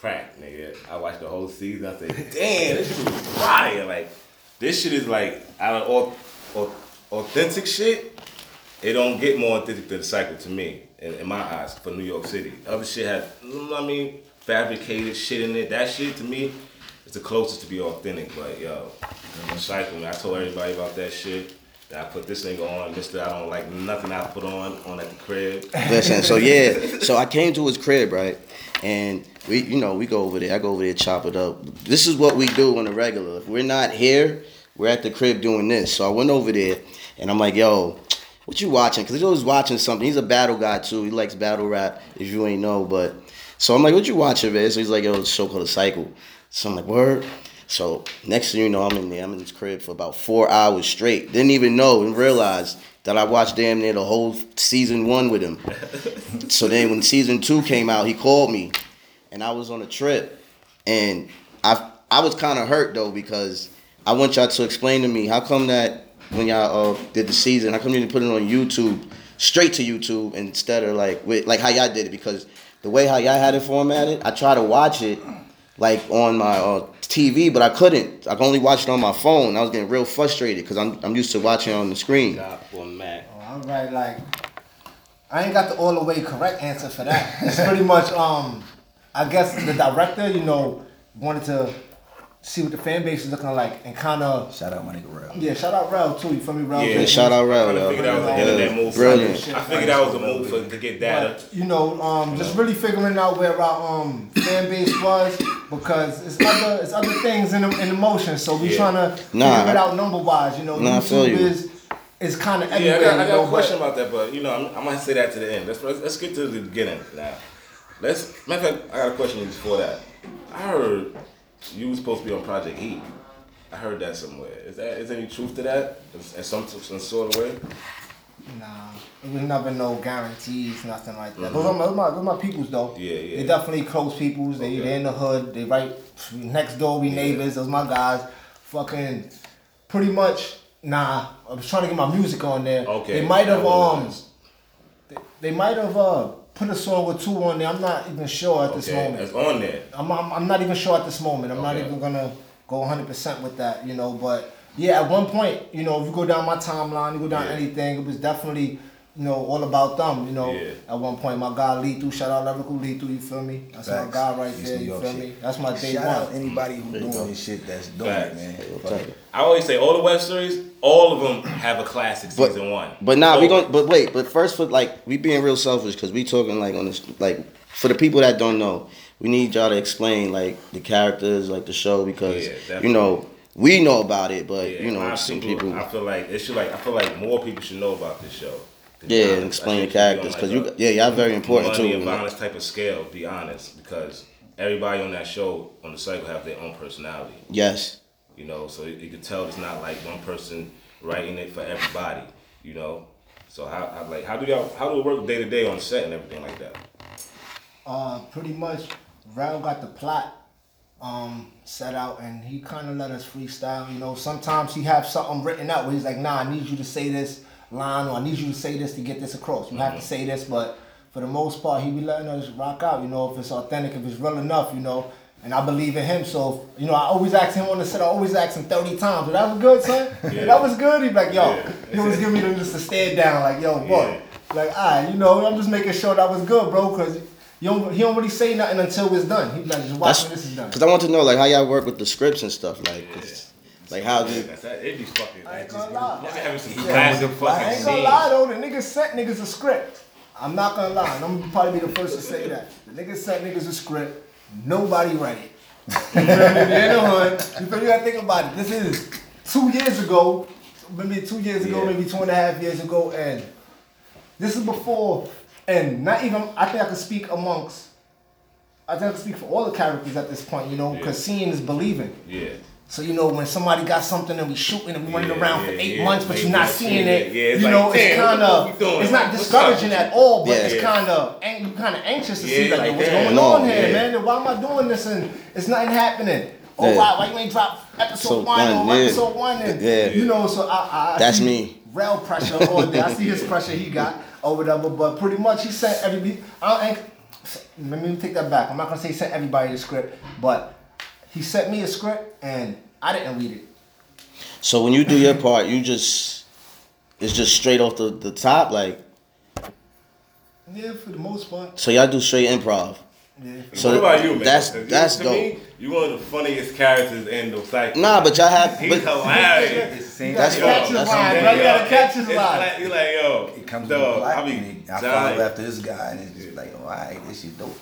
crack, nigga. I watched the whole season. I said, damn, this shit was fire. Like, this shit is like out of all, authentic shit. It don't get more authentic than the cycle to me, in, in my eyes, for New York City. Other shit had, what I mean, fabricated shit in it. That shit to me is the closest to be authentic. But yo, the cycle, man. I told everybody about that shit. I put this nigga on, Mister. I don't like nothing I put on on at the crib. Listen, so yeah, so I came to his crib, right? And we, you know, we go over there. I go over there, chop it up. This is what we do on the regular. If we're not here, we're at the crib doing this. So I went over there, and I'm like, yo, what you watching? Because he's always watching something. He's a battle guy too. He likes battle rap, if you ain't know. But so I'm like, what you watching, man? So he's like, yo, it's a show called The Cycle. So I'm like, word. So next thing you know, I'm in there. I'm in his crib for about four hours straight. Didn't even know and realize that I watched damn near the whole season one with him. so then when season two came out, he called me, and I was on a trip, and I I was kind of hurt though because I want y'all to explain to me how come that when y'all uh, did the season, how come you didn't put it on YouTube straight to YouTube instead of like with like how y'all did it because the way how y'all had it formatted, I tried to watch it like on my uh, TV, but I couldn't. I could only watch it on my phone. I was getting real frustrated because I'm I'm used to watching on the screen. God for Mac. Oh, I'm right. Like, I ain't got the all the way correct answer for that. It's pretty much, um, I guess the director, you know, wanted to see what the fan base is looking like and kind of. Shout out my nigga Rel. Yeah, shout out Rel too. You feel me, Rel? Yeah, Yeah, shout out I Rel, kinda figured that was an Yeah, internet move. brilliant. I figured that was a move for, to get data. But, you know, um, just really figuring out where our um, fan base was because it's other it's other things in the, in the motion. So we Yeah. trying to Nah, figure it out number wise. You know, Nah, I feel YouTube you. is is kind of Yeah, I everywhere. got, I got know, a but- question about that, but you know, I'm, I might say that to the end. Let's let's, let's get to the beginning now. Let's matter of fact, I got a question before that. I heard you was supposed to be on Project E. I heard that somewhere. Is that is there any truth to that? In some, some sort of way? Nah, it was never no guarantees, nothing like that. Those are my, those my, those my peoples though. Mm-hmm. Yeah, yeah. They definitely close peoples. They Okay. they in the hood. They right next door. We neighbors. Those my guys. Fucking, pretty much. Nah, I was trying to get my music on there. Okay. They might have um. They, they might have uh put a song with two on there. I'm not even sure at this Okay, moment. it's on there. I'm, I'm, I'm not even sure at this moment. I'm not even gonna go 100% with that, you know. But yeah, at one point, you know, if you go down my timeline, you go down Yeah. anything, it was definitely, you know, all about them, you know. Yeah. At one point, my guy Lethal, shout out Lyrical Lethal, you feel me? That's Facts. my guy right East there, you feel shit. me? That's my day Shout one. out anybody who There you doing go. this shit that's doing Facts. it, man. Real Fuck tight. it. I always say all the web series, all of them have a classic But- season one. But nah, we Always. going but wait, but first for like we being real selfish because we talking like on this like for the people that don't know, we need y'all to explain like the characters, like the show because Yeah, you know we know about it, but Yeah, you know lot of some people, I feel like it should like I feel like more people should know about this show. To be yeah, honest. and explain the think it should be on, characters because a- you yeah y'all very important money too. and you know? violence type of scale. Be honest, because everybody on that show on the cycle have their own personality. Yes, You know, so you, you can tell it's not like one person writing it for everybody. You know, so how, how like how do y'all how do it work day to day on set and everything like that? Uh, pretty much, Rel got the plot um, set out, and he kind of let us freestyle. You know, sometimes he have something written out where he's like, "Nah, I need you to say this line, or I need you to say this to get this across. You have to mm-hmm. say this." But for the most part, he be letting us rock out. You know, if it's authentic, if it's real enough. You know. And I believe in him, so you know I always ask him on the set. I always ask him thirty times. But that was good, son. Yeah. That was good. He's like, yo, Yeah. he always give me the, just a stare down, like, yo, boy, like, alright, you know, I'm just making sure that was good, bro, because you don't, he don't really say nothing until it's done. He be like, just watch that's when this is done. because I want to know like how y'all work with the scripts and stuff like 'cause, like how do you, That's that. It be fucking. I ain't Like, gonna lie. just, having some Yeah. classic I fucking ain't gonna scenes. lie though, the niggas sent niggas a script. I'm not gonna lie, and I'm gonna probably be the first to say that. The niggas sent niggas a script, nobody read it. You feel me? They in the hood. You feel me? You gotta think about it. This is two years ago, maybe two years ago, Yeah. maybe two and a half years ago, and this is before, and not even, I think I can speak amongst, I think I can speak for all the characters at this point, you know, because seeing is believing. Yeah. So you know when somebody got something and we shooting and we running Yeah, around for yeah, eight yeah. months, but you're not seeing it. yeah, you like, know, it's kind of it's not discouraging at all, but it's kind of you kind of anxious to see like, like, what's going on here, man? And Why am I doing this and it's nothing happening? Oh, Yeah. why, why you ain't drop episode So one one, or episode one? And Yeah. you know, so I, I, That's me. Rel pressure on there. I see his pressure he got or whatever, but pretty much he sent every. I don't, let me take that back. I'm not gonna say he sent everybody the script, but he sent me a script and I didn't read it. So when you do your part, you just it's just straight off the, the top, like Yeah, for the most part. so y'all do straight improv. Yeah. So what about you, man? that's- you- that's to dope. Me, you one of the funniest characters in the cycle. Nah, but y'all have he's but, hilarious. It's the same That's thing. fine. Catch his That's line, something. bro. You gotta catch his line. like, you like, yo, It comes dog, with black I be and I follow after this guy, and it's just like, oh, alright, this shit dope.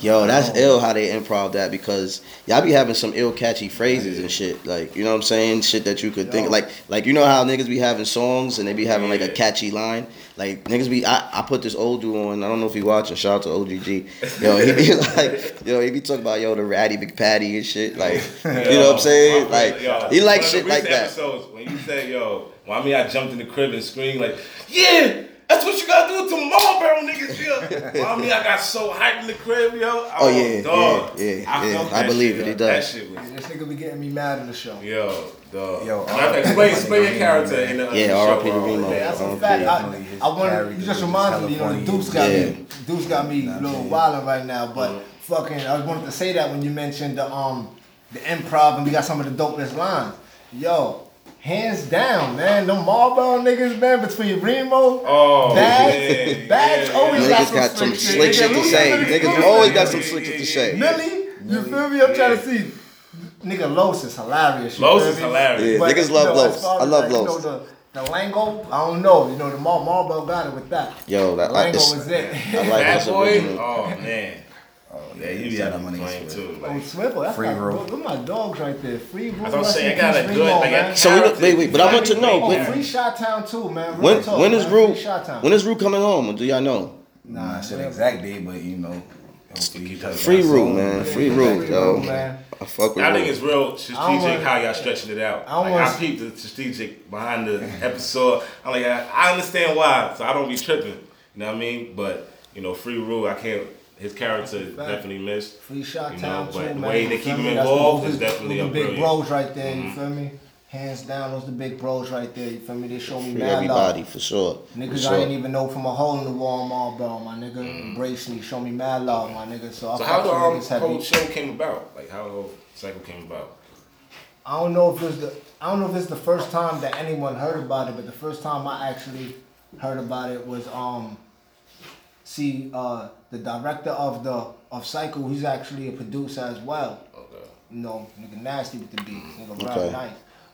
Yo, that's oh. ill how they improv that because y'all be having some ill catchy phrases and shit. Like, you know what I'm saying? Shit that you could think like like you know how niggas be having songs and they be having like a catchy line? Like niggas be I, I put this old dude on, I don't know if he watching, shout out to OGG. Yo, he be like yo, he be talking about yo the ratty big patty and shit. Like you know what I'm saying? my Like yo, he one like shit like that. Episodes, when you said, yo, well, I mean, I jumped in the crib and screamed like, yeah, that's what you gotta do to Marlboro niggas, yo. well, I mean, I got so hyped in the crib, yo. Oh, yeah, dog. yeah, yeah, I, yeah. I believe shit, it, yo. he That shit was, This nigga be getting me mad in the show. yo, dog. Yo, Matter of explain, explain your character in the, Yeah, the R.I.P. show, to. Remo. That's a fact. I, Definitely his I want you just reminded me, you know. Deuce got me, Deuce got me a little yeah. wildin' right now, but fucking, I wanted to say that when you mentioned the um the improv and we got some of the dopest lines. Yo, hands down, man, them Marlboro niggas, man, between Remo, Oh, Bags, man, Bags yeah, always yeah. Niggas got some slick shit to say. Niggas always got some slick shit to say. Millie, you feel me? I'm trying to see. Nigga, Los is hilarious. you Los is hilarious. Yeah, But, niggas you love know, Los. I love like, you Los. know, the, the Lango, I don't know. You know, the Mar- Marlboro got it with that. Yo, that I, Lango it's, was it. I like Bad this boy, oh man, Oh, yeah, you be shout having out my nigga playing Swift. too. Oh, Like, Swiffer, that's Free my, roll. those are my dogs right there. Free roll. I'm rest saying. in I got a peace, good- Remo, I got man. So we look- wait, wait, but I want to know, Oh, when- free Shot Town too, man. Real When talk, when is man. Rue when is Rue coming home? Do y'all know? Nah, I said exact day, but you know, he touch Free that Rue, song. man. Free yeah, Rue, free yo. Man. I fuck with I think it's real I don't strategic wanna- how y'all stretching it out. I don't like, wanna- I peeped the strategic behind the episode. I'm like, I, I understand why, so I don't be tripping. You know what I mean? But you know, Free Rule, I can't. His character is fact. definitely missed. Free Shot You Town know, too, but the man. way they keep him involved those is definitely a the big brilliant. Mm-hmm. bros right there. You feel me? Hands down, those the big bros right there. You feel me? They show me Free mad everybody love. for sure. For Niggas I sure. didn't even know from a hole in the wall, Marlboro, my nigga. Embrace me, show me mad love, my nigga. So, Mm-hmm. So fuck how the with um, niggas whole show came about? Like how the whole cycle came about? I don't know if it's the I don't know if it's the first time that anyone heard about it, but the first time I actually heard about it was um see uh the director of the of Psycho, he's actually a producer as well. Okay. You know, nigga nasty with the beats, nigga Okay. rap nice.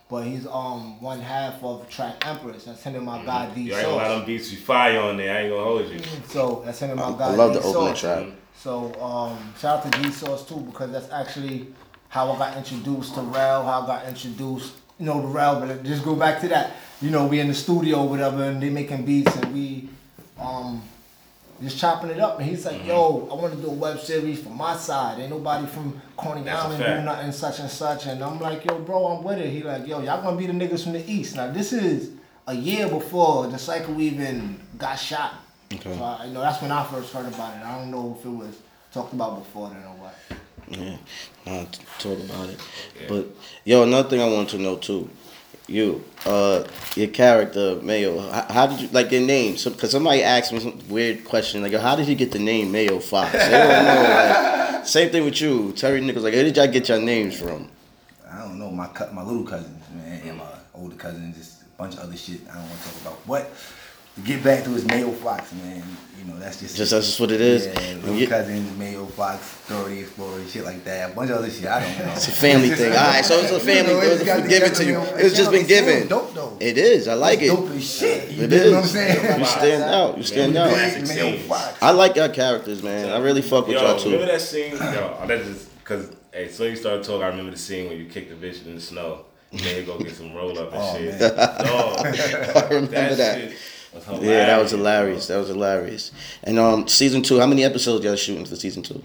But he's um one half of Track Empress. That's him and my guy D You ain't gonna let Sauce. them beats be fire on there. I ain't gonna hold you. So that's him and my I, guy I love D the opening Sauce. track. So um, shout out to D Sauce too because that's actually how I got introduced to Rel, how I got introduced, you know, to Rel. But just go back to that. You know, we in the studio, or whatever, and they making beats, and we um just chopping it up. And he's Mm-hmm. like, "Yo, I want to do a web series for my side. Ain't nobody from Coney That's Island do nothing such and such." And I'm like, "Yo, bro, I'm with it." He like, "Yo, y'all gonna be the niggas from the east." Now this is a year before the cycle even got shot. Okay. So I, you know that's when I first heard about it. I don't know if it was talked about before then or what. Yeah, I'll t- talk about it. But yo, another thing I want to know too, you, uh, your character Mayo. How, how did you like your name? So, Cause somebody asked me some weird question like, how did you get the name Mayo Fox? They don't know. Like, same thing with you, Terry Nichols. Like, where did y'all get your names from? I don't know my my little cousins, man, and my older cousins, just a bunch of other shit I don't want to talk about. But get back to his Mayo Fox, man, you know that's just Just that's just what it is. Yeah, little you- cousins, Mayo Fox, Story Explorer, shit like that. A bunch of other shit I don't know. It's a family thing. All right, so it's a family. You know, It it's was given to you. the- It's just been it sounds given. Dope though. It is. I like it. Dope as shit. You It know is. what I'm saying? You stand out. You stand out. Mayo. Fox. I like your characters, man. I really fuck with Yo, y'all too. remember that scene? Yo, that just because hey, so you started talking. I remember the scene when you kicked the bitch in the snow. And then you go get some roll up and Oh, shit. man. Dog, I remember that. shit was Yeah, that was hilarious. hilarious. That was hilarious. And um, season two. How many episodes y'all shooting for season two?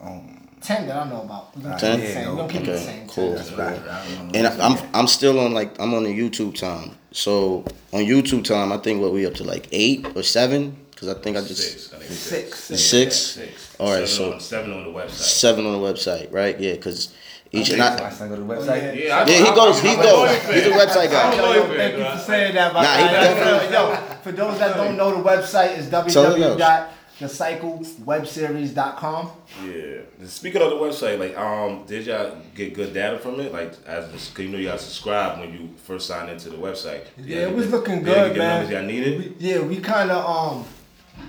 Um, Ten that I know about. We gonna Ten? keep it the same. We gonna keep it the Okay, same. cool. that's what I, I don't know. And I- I'm I'm still on like I'm on the YouTube time. So on YouTube time, I think what we up to like eight or seven because I think I just Six. I think Six. six. six. Six. All right, seven so on, seven on the website. seven on the website, right? Yeah, because each and my I, son go to the Oh, website. yeah. Yeah, yeah, he goes, he goes. He's a website guy. Yo, yo, thank you for saying that. Nah, he definitely- Yo, for those that don't know, the website is Tell them else. the cycle webseries.com. Yeah. Speaking of the website, like, um, did y'all get good data from it? Like, as cause you know y'all subscribed when you first signed into the website. Yeah, Y'all it was looking good, man. Numbers y'all needed. We- yeah, we kind of um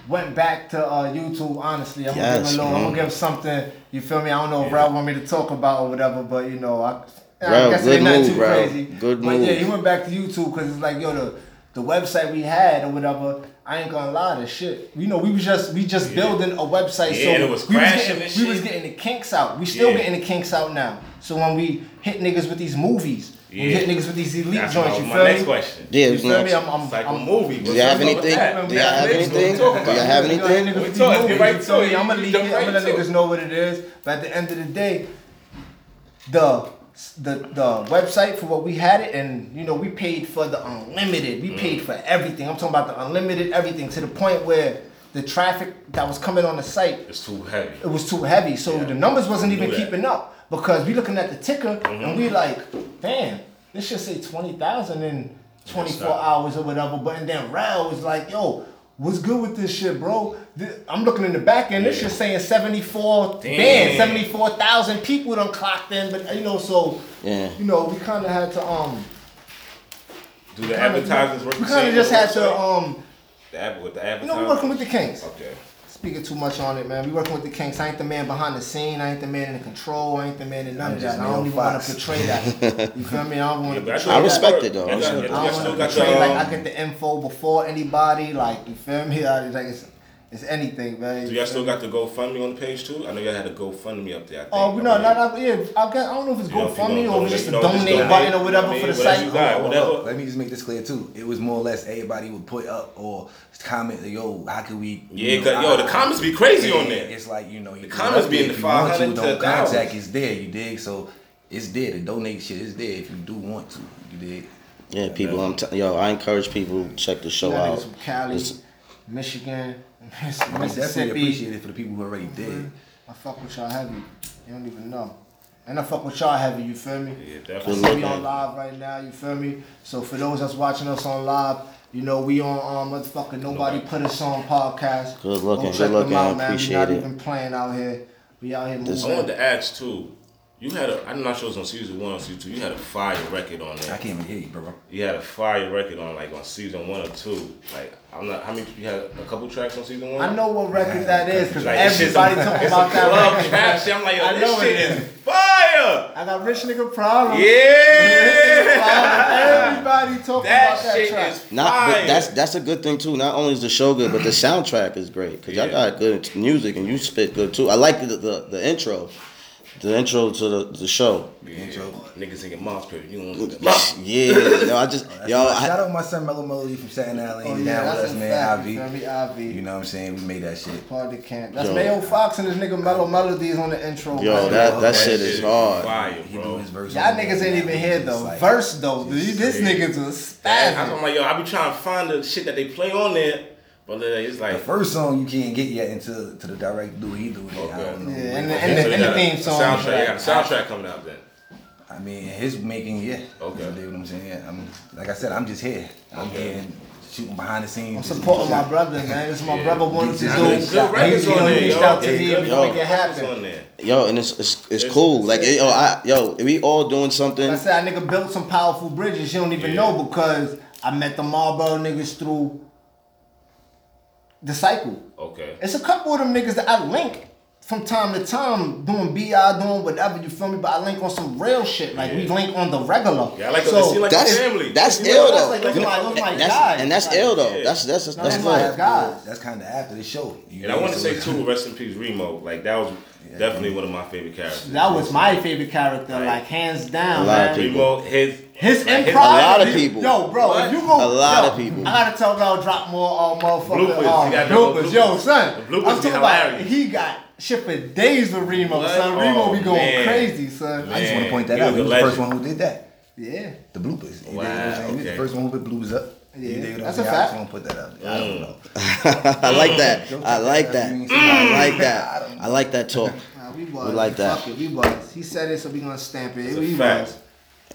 went back to uh, YouTube. Honestly, I'm gonna give a little. I'm gonna give something. You feel me? I don't know if Yeah. Ralph want me to talk about or whatever, but you know, I, I Ralph, guess it good ain't nothing move, too Ralph. crazy. Good but yeah, he went back to YouTube because it's like yo the the website we had or whatever. I ain't gonna lie, the shit. You know, we was just we just Yeah. building a website, Yeah, so and it was we was crashing getting and we was getting the kinks out. We still Yeah. getting the kinks out now. So when we hit niggas with these movies, we Yeah. hit niggas with these elite That's joints. my, You my feel next me? question. Yeah, You it's feel not- me? I'm, I'm, It's like a I'm, movie. Do you have anything? Do y'all have anything? Do y'all have anything? We talk- get right to it. I'm gonna You leak jump it. I'm gonna let niggas know what it is. But at the end of the day, the the the website for what we had it, and you know we paid for the unlimited. We paid for mm-hmm. everything. I'm talking about the unlimited everything to the point where the traffic that was coming on the site It's too heavy. it was too heavy. So Yeah. the numbers wasn't even keeping up because we looking at the ticker Mm-hmm. and we like, damn, this should say twenty thousand in twenty four hours or whatever. But and then Rel was like, yo. What's good with this shit, bro? I'm looking in the back end. This shit saying 74 Damn. bands, 74,000 people done clocked in, but you know, so Yeah. you know, we kind of had to um, Do the advertisers work we kind of just had to um, The with the you know, advertisers. working with the Kings. Okay. Speaking too much on it, man. We working with the Kinks. I ain't the man behind the scene. I ain't the man in the control. I ain't the man in none I'm of that. I don't even want to portray that. You feel me? I don't want to but portray I that. respect it, though. I respect you it. got- I you don't want to portray like I get the info before anybody. Like you feel me? I, like it's, it's anything, man. Do y'all still got the GoFundMe on the page too? I know y'all had a GoFundMe up there. I oh, think. Oh, we I no, believe. no, no, yeah. I, got, I don't know if it's You know, GoFundMe gonna or just a donate, you know, just donate donate. button or whatever I mean, for the whatever site. you got, Or- whatever. Let me just make this clear too. It was more or less everybody would put up or comment, yo, how could we? you Yeah, know, 'cause, yo, the comments be crazy on there. It's like you know, the comments be in the if you want 500 to, to don't contact. 1,000. It's there. You dig? So it's there. The donate shit is there if you do want to. You dig? Yeah, people. I'm t- yo. I encourage people check the show out. niggas Cali, It's- Michigan, I definitely Mississippi. appreciate it for the people who already did. I fuck with y'all heavy. You don't even know. And I fuck with y'all heavy, you feel me? Yeah, I definitely. see we on live right now, you feel me? So for those that's watching us on live, you know, we on um motherfucking Nobody Put Us On podcast. Good looking, Go good check looking, them out, man. appreciate we not it. even playing out here. We out here I moving. wanted to ask too. You had a. I'm not sure it's on season one or season two. You had a fire record on there. I can't even hear you, bro. You had a fire record on like on season one or two. Like I'm not. How many? You had a couple tracks on season one. I know what record that is because Like, everybody a- talking about a that club record. trap shit. I'm like, yo, I this know shit it is is. fire. I got rich nigga problem. Yeah. Everybody talking That about that shit track. is Not, fire. but that's that's a good thing too. Not only is the show good, but the soundtrack is great because y'all got good music and you spit good too. I like the the, the intro, the intro to the, the show. Intro. Niggas singing Moss Paper. You don't look at Yeah, yo, I just oh, That's yo, my- shout out my son Mellow Melody from Staten Island. Oh, yeah, down with that's us, a man. fact, Ivy. you me? Ivy. You know what I'm saying? We made that shit. Part of the camp. That's Yo. Mayo Fox and this nigga Mellow Melodies on the intro. yo, man. that that That shit is hard. Fire, He bro. his verse Y'all niggas ain't even here It's though. like- Verse though, it's this crazy. nigga's a That- I'm like, yo, I be trying to find the shit that they play on there, but it's The first song you can't get yet until to the direct do he do. it. I don't know. Yeah, and the, Okay, and the, so and the theme a song. Soundtrack. You got a soundtrack coming out then. I mean, his making, yeah. Okay. You dig what I'm saying? Yeah, I'm, like I said, I'm just here. I'm Okay. here shooting behind the scenes. I'm supporting my brother, man. This my Yeah. brother wanted to do. Good, good records He on there, reached yo. out to Yeah, me good and we make it happen. Yo, and it's it's, it's It's- cool. Like yo, I yo, we all doing something. Like I said, I nigga built some powerful bridges. You don't even Yeah. know because I met the Marlboro niggas through the cycle. Okay. It's a couple of them niggas that I link from time to time doing BI, doing whatever, you feel me? But I link on some real shit. Like we link on the regular. Yeah, I like it seem like That's a family. that's You know, ill that's like- those You know, my- those my that's, guys. and that's Like, ill though. yeah. That's that's that's, No, that's that's my That's, God. that's kind of after the show. You And I want to say too, rest in peace, Remo. Like that was definitely one of my favorite characters. That was my favorite character, Right. like hands down, A lot of people. Remo, his His like, improv. A lot of people. Yo, bro, What? if you go. A lot yo, of people. I gotta tell y'all drop more uh, motherfucking Bloopers. uh, You gotta bloopers. drop Yo, son. The bloopers I'm be talking about he got shit for days with Remo, What? son. Remo Oh, be going man. crazy, son. I just want to point that he out. He was the first one who did that. Yeah. The bloopers. Wow, what I'm? He was okay. The first one who put bloopers up. Yeah, You I'm that's a saying? I just want to put that out there. I don't mm. know. I like that. I like that that. as being I like that. don't. I like that talk. Nah, we was. We like that. Fuck it, we was. He said it, so we gonna stamp it. It's a we fact.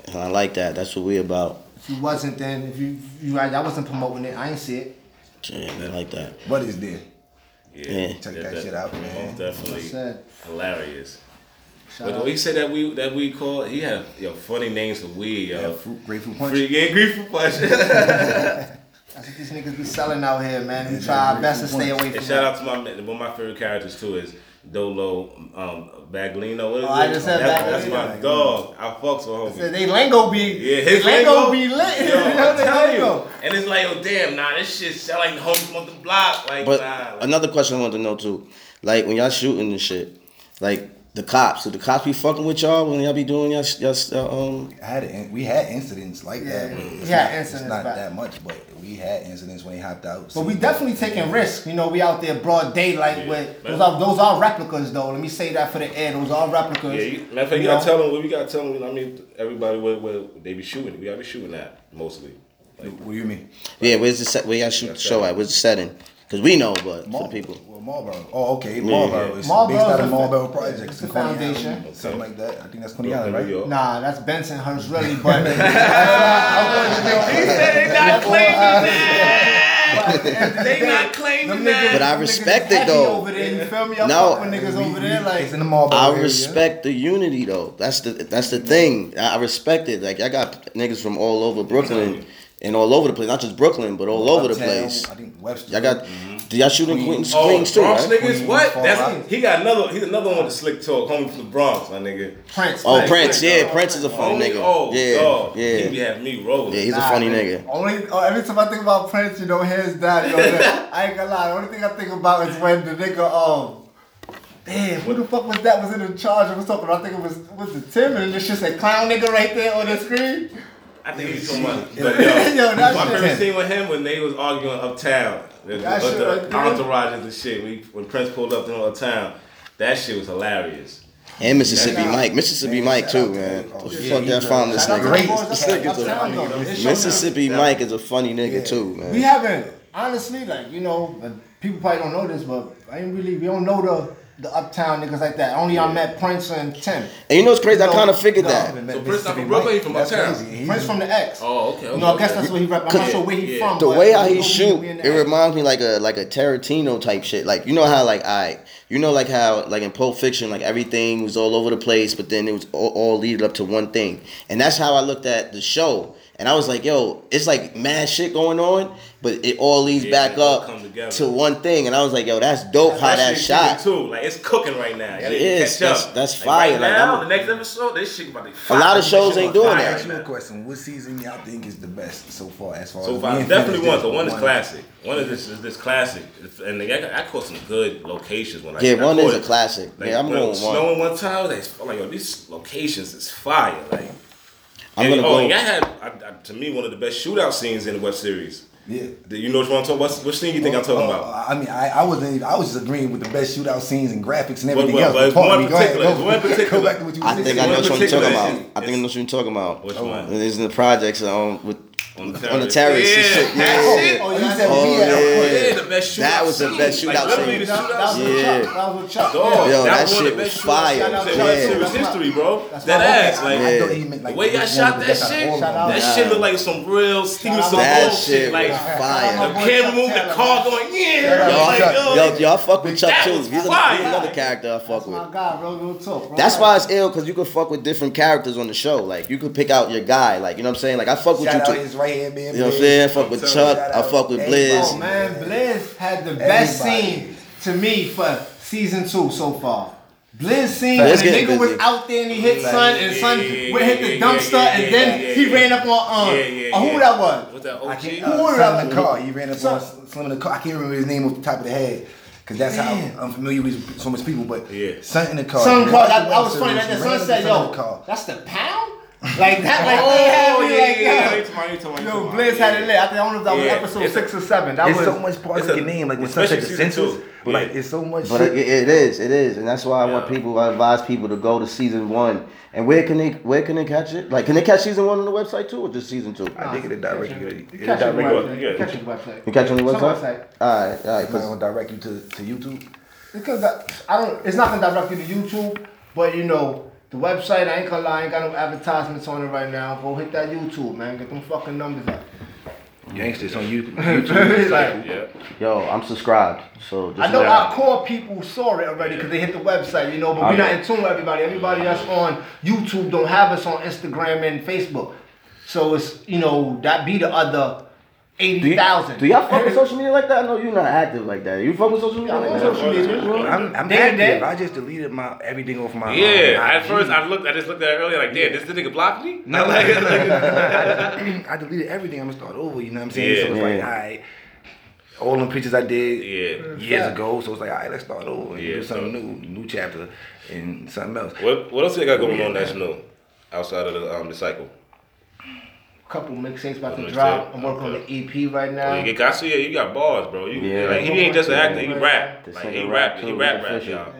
was. I like that. That's what we about. If you wasn't, then if you, you I, I wasn't promoting it. I ain't see it. Yeah, I like that. What is there? Yeah. Check that shit out, man. Most definitely hilarious. Shout But out. we said that we that we call he had yo funny names for weed, yo. Yeah, fruit, grapefruit punch. Free yeah, grapefruit punch. That's what these niggas be selling out here, man. We try our best to stay away from. and from shout out to my one of my favorite characters too is Dolo um, Baglino. What is Oh, I just said that's, that's my dog. I fucks with So homie. they lingo be, Yeah, his lingo, lingo be lit. Yo, You know, I they tell you. And it's like, oh damn, nah, this shit sound like the homies on the block. Like, But nah. Like, another question I wanted to know too, like when y'all shooting and shit, like the cops, do the cops be fucking with y'all when y'all be doing y'all, y'all uh, um? I had it, we had incidents like that. Yeah, but it's had not, incidents It's not back. that much, but we had incidents when they hopped out. But we definitely taking risks. You know, we out there broad daylight Yeah. with those are those are replicas though. Let me say that for the air. Those are replicas. yeah, you, matter of fact, you You gotta know? tell them. We gotta tell them. I mean, everybody where, where they be shooting. We gotta be shooting at mostly. Like, What do you mean? Yeah, where's the set? Where y'all shoot the show at? Where's the setting? Cause we know, but for the people. Well, Marlboro. Oh, okay, Marlboro. It's Marlboro's based out of fa- Marlboro it's Projects. the Coney foundation. Island, Something like that. I think that's Coney Brooklyn, Island, New right? Nah, that's Bensonhurst really, but they not claiming Them that. But I respect it, though. Over there, you feel me? I No. niggas over there like. it's in the Marlboro I area. respect the unity though. That's the that's the thing. I I respect it. Like I got niggas from all over Brooklyn and all over the place. Not just Brooklyn, but all over the place. I think Webster. Y'all got. Do y'all shoot in Queens, Oh, Queens too, Bronx right? niggas? What? That's Out. he got another. He's another one with the slick talk. Homie from the Bronx, my nigga. Prince. Oh, Prince. Prince. Yeah, Prince is a funny nigga. Oh, yeah, dog. He be yeah, having me rolling. yeah. He's a funny man. nigga. Only oh, every time I think about Prince, you know, hands down, yo, man, I ain't gonna lie. The only thing I think about is when the nigga, um, damn, who the fuck was that was in the charge? I was talking about. I think it was was the Tim, and it's just a clown nigga right there on the screen. I think he's so much. But yo, Yo, that my shit- favorite scene with him when they was arguing uptown. The, That the, the right entourage and the shit. We, when Prince pulled up to uptown, that shit was hilarious. And Mississippi Nah. Mike, Mississippi Man, Mike too, man. him. Oh, the yeah, fuck he's found this Shout out to nigga? Great. boys that's Great. uptown, though. They showed Mississippi Mike is a funny nigga Yeah. too, man. We haven't honestly, like you know, people probably don't know this, but I ain't really we don't know the the uptown niggas like that. Only I met Prince and Tim. And you know what's crazy? I kind of figured no. that. So Prince Mississippi not from Brooklyn, he from That's uptown? crazy. He's Prince from the X. Oh, okay. okay No, I guess okay. that's where he rep. I'm not sure where he yeah. from. the but way how we he know shoot, we in the it X. reminds me like a like a Tarantino type shit. Like you know how like I, you know like how like in Pulp Fiction, like everything was all over the place, but then it was all, all leading up to one thing, and that's how I looked at the show. And I was like, yo, it's like mad shit going on, but it all leads Yeah, back all up to one thing. And I was like, yo, that's dope how that shit shot. Too. Like it's cooking right now. Y'all It need to is. catch That's- up. that's Like, fire. Right Like, now, I'm- the next episode, this shit about to be A lot of shows ain't doing that. right Ask you a question. What season y'all think is the best so far? As far So as far, we definitely one. this, The one is classic. One is this is this classic, and they I caught some good locations when I Yeah, I one is caught a classic. Like, Yeah, I'm going one. snowing one time. Like, I'm like, yo, these locations is fire. Like, I'm and, gonna oh, go. and y'all had I, I, to me one of the best shootout scenes in the web series. Yeah. Do You know what you want to talk about? What scene you think I'm talking Uh, about? I mean, I, I wasn't. even- I was just agreeing with the best shootout scenes and graphics and But- everything but- else. but one me. Go ahead, particular- go- one particular- Go back to what you were I think I know what you're talking about. I think I know what you're talking about. Which Oh, one? It is in the projects um, with On the on the terrace. terrace. Yeah, shit. Oh, oh, that Yeah. Oh, you yeah, said Oh, we yeah. Yeah, the best shootout That was the scene. best Like, shootout literally scene. the That, shootout that was scene. with Yeah. Chuck. That was with Chuck. Dog. Yo, that, that was one of shit was fire. shootouts Shout in out web series history, bro. That's That ass, homie. like I Yeah. thought he meant like the way y'all shot that best out of shit, all of Shout them. out. that shit looked like some real Steven Shout out. That Seagal shit shit. Like fire. the camera moved, the car going, yeah. Yo, like, I- yo, yo, y'all fuck with Chuck That too. He's, a, fire. he's another character I fuck with. my guy, bro. Real talk. That's why it's ill because you could fuck with different characters on the show. Like you could pick out your guy. Like you know what I'm saying. Like I fuck with you too. His right hand man. You know what I'm saying? I fuck with Shout Chuck. I fuck with everybody. Blizz. Oh man, Blizz had the best Everybody. scene to me for season two so far. Blizz scene Blizz when the getting nigga was out there and he hit Sun, and Sun Yeah, would hit the yeah, dumpster and then he ran up on um Yeah, yeah, who that was? What's that I OG? can't. Who Uh, was that? in the car. He ran up Son- on Slim in the car. I can't remember his name off the top of the head. Cause that's how I'm familiar with so much people, but Yeah. son in the car. Son He car. That, that was funny. service, That he the ran said, "Yo, the car. that's the pound." Like that, like oh, they had me like yo. Yo, Blizz had it lit. I think I don't know if that was Yeah. episode It's a- six or seven. That It's was so much part of a- your name, like when especially such a season census, two. like it's so much. But shit. it, it is, it is, and that's why I want people. I advise people to go to season one. And where can they, where can they catch it? Like, can they catch season one on the website too, or just season two? I think it'll direct you. You It'll catch it on the direct website. You catch it on the website. You catch it on the website? website. All right, all right. It's not 'cause- gonna direct you to, to YouTube. Because that, I don't, it's not gonna direct you to YouTube, but you know, the website, I ain't gonna lie, I ain't got no advertisements on it right now. Go hit that YouTube, man. Get them fucking numbers up. Gangsta, it's on YouTube. YouTube. like, Yeah. Yo, I'm subscribed. So just I know know. our core people saw it already because they hit the website, you know, but we're not in tune with everybody. Everybody that's on YouTube don't have us on Instagram and Facebook. So it's, you know, that be the other Do 80,000. Do y'all fuck with social media like that? I know you're not active like that. You fuck with social media I'm like that? social media. I'm, I'm Day to day. active. I just deleted my everything off my. Yeah. At first, I looked. I just looked at it earlier. Like, damn, this the nigga blocked me. No, like, like, like, I deleted everything. I'm gonna start over. You know what I'm saying? Yeah. so it's like, all right, all them pictures I did yeah. years ago. So it's like, all right, let's start over and Yeah, do something so- new, new chapter and something else. What What else you got going on that's new outside of the um the cycle? Couple mixtapes about to Mixtape, drop. I'm working on the EP right now. You get, I see you. You got bars, bro. You, Yeah. like, he ain't just an actor. He rap. Like he rap rap. He rap, rap, y'all.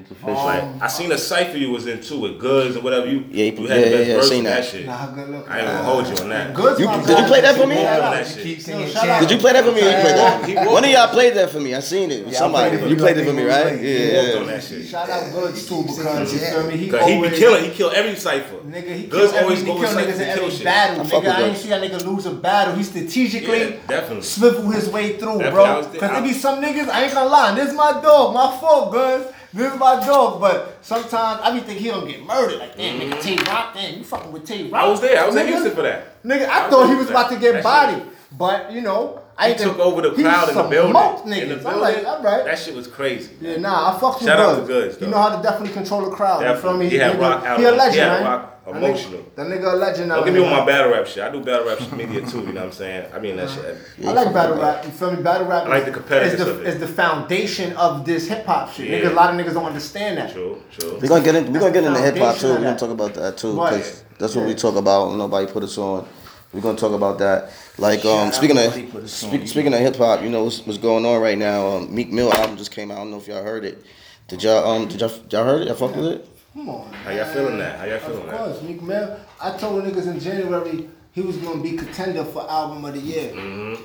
It's official. Like Um, I seen a cipher you was into with goods or whatever. You Yeah, you had yeah, the best yeah, verse seen that that. shit. Nah, good looking. I ain't gonna hold you on that. Good You- did you play that for me? Shout Yeah, out. that shit. Keep singing Yo, shout out. Did you play that for me? You played that? One of y'all played that for me. I seen it. Yeah, Somebody. played it. You played it for me, right? it was He walked on Yeah. Shout out Goods too because you feel me? He Cause he be killing. He kill every cipher. Nigga, he Goods kill always every, go he kill niggas in to kill every shit. battle. Nigga, I ain't see that nigga lose a battle. He strategically Yeah, definitely. swivel his way through, bro. Cause I- there be some niggas, I ain't gonna lie, this my dog, my fault, guns. This is my dog, but sometimes I be think he don't get murdered. Like, damn, nigga, mm-hmm. Tay Rock, damn, you fucking with Tay Rock. I was there. I was in Houston for that. Nigga, I I thought he was about to get That bodied, but you know, I He took over the crowd in the building. smoked In the building. I'm like, all right. That shit was crazy. Yeah, nah, I fucked with Shout out to Goods, He though. know how to definitely control the crowd. You feel Definitely. me? He had nigga- rock He a album. legend, He had man. rock That emotional. That nigga a legend. Don't out get me here. on my battle rap shit. I do battle rap media too. You know what I'm saying? I mean that shit. I like battle rap. You feel me? Battle rap. I like the competitiveness is the, of it. is the foundation of this hip hop shit. Yeah. Niggas, a lot of niggas don't understand that. True, true. We're gonna get in, we're gonna get into hip hop Foundation too. We're gonna talk about that too, because that's what we talk about. Nobody put us on. We're gonna talk about that. Like um, speaking of nobody put us on. speak, speaking of hip hop, you know what's, what's going on right now. Um, Meek Mill album just came out. I don't know if y'all heard it. Did y'all um did y'all y'all heard it? Y'all fuck with it? Come on. How y'all feeling that? How y'all feeling that? Of that? course, Meek Mill. I told niggas in January he was gonna be contender for album of the year.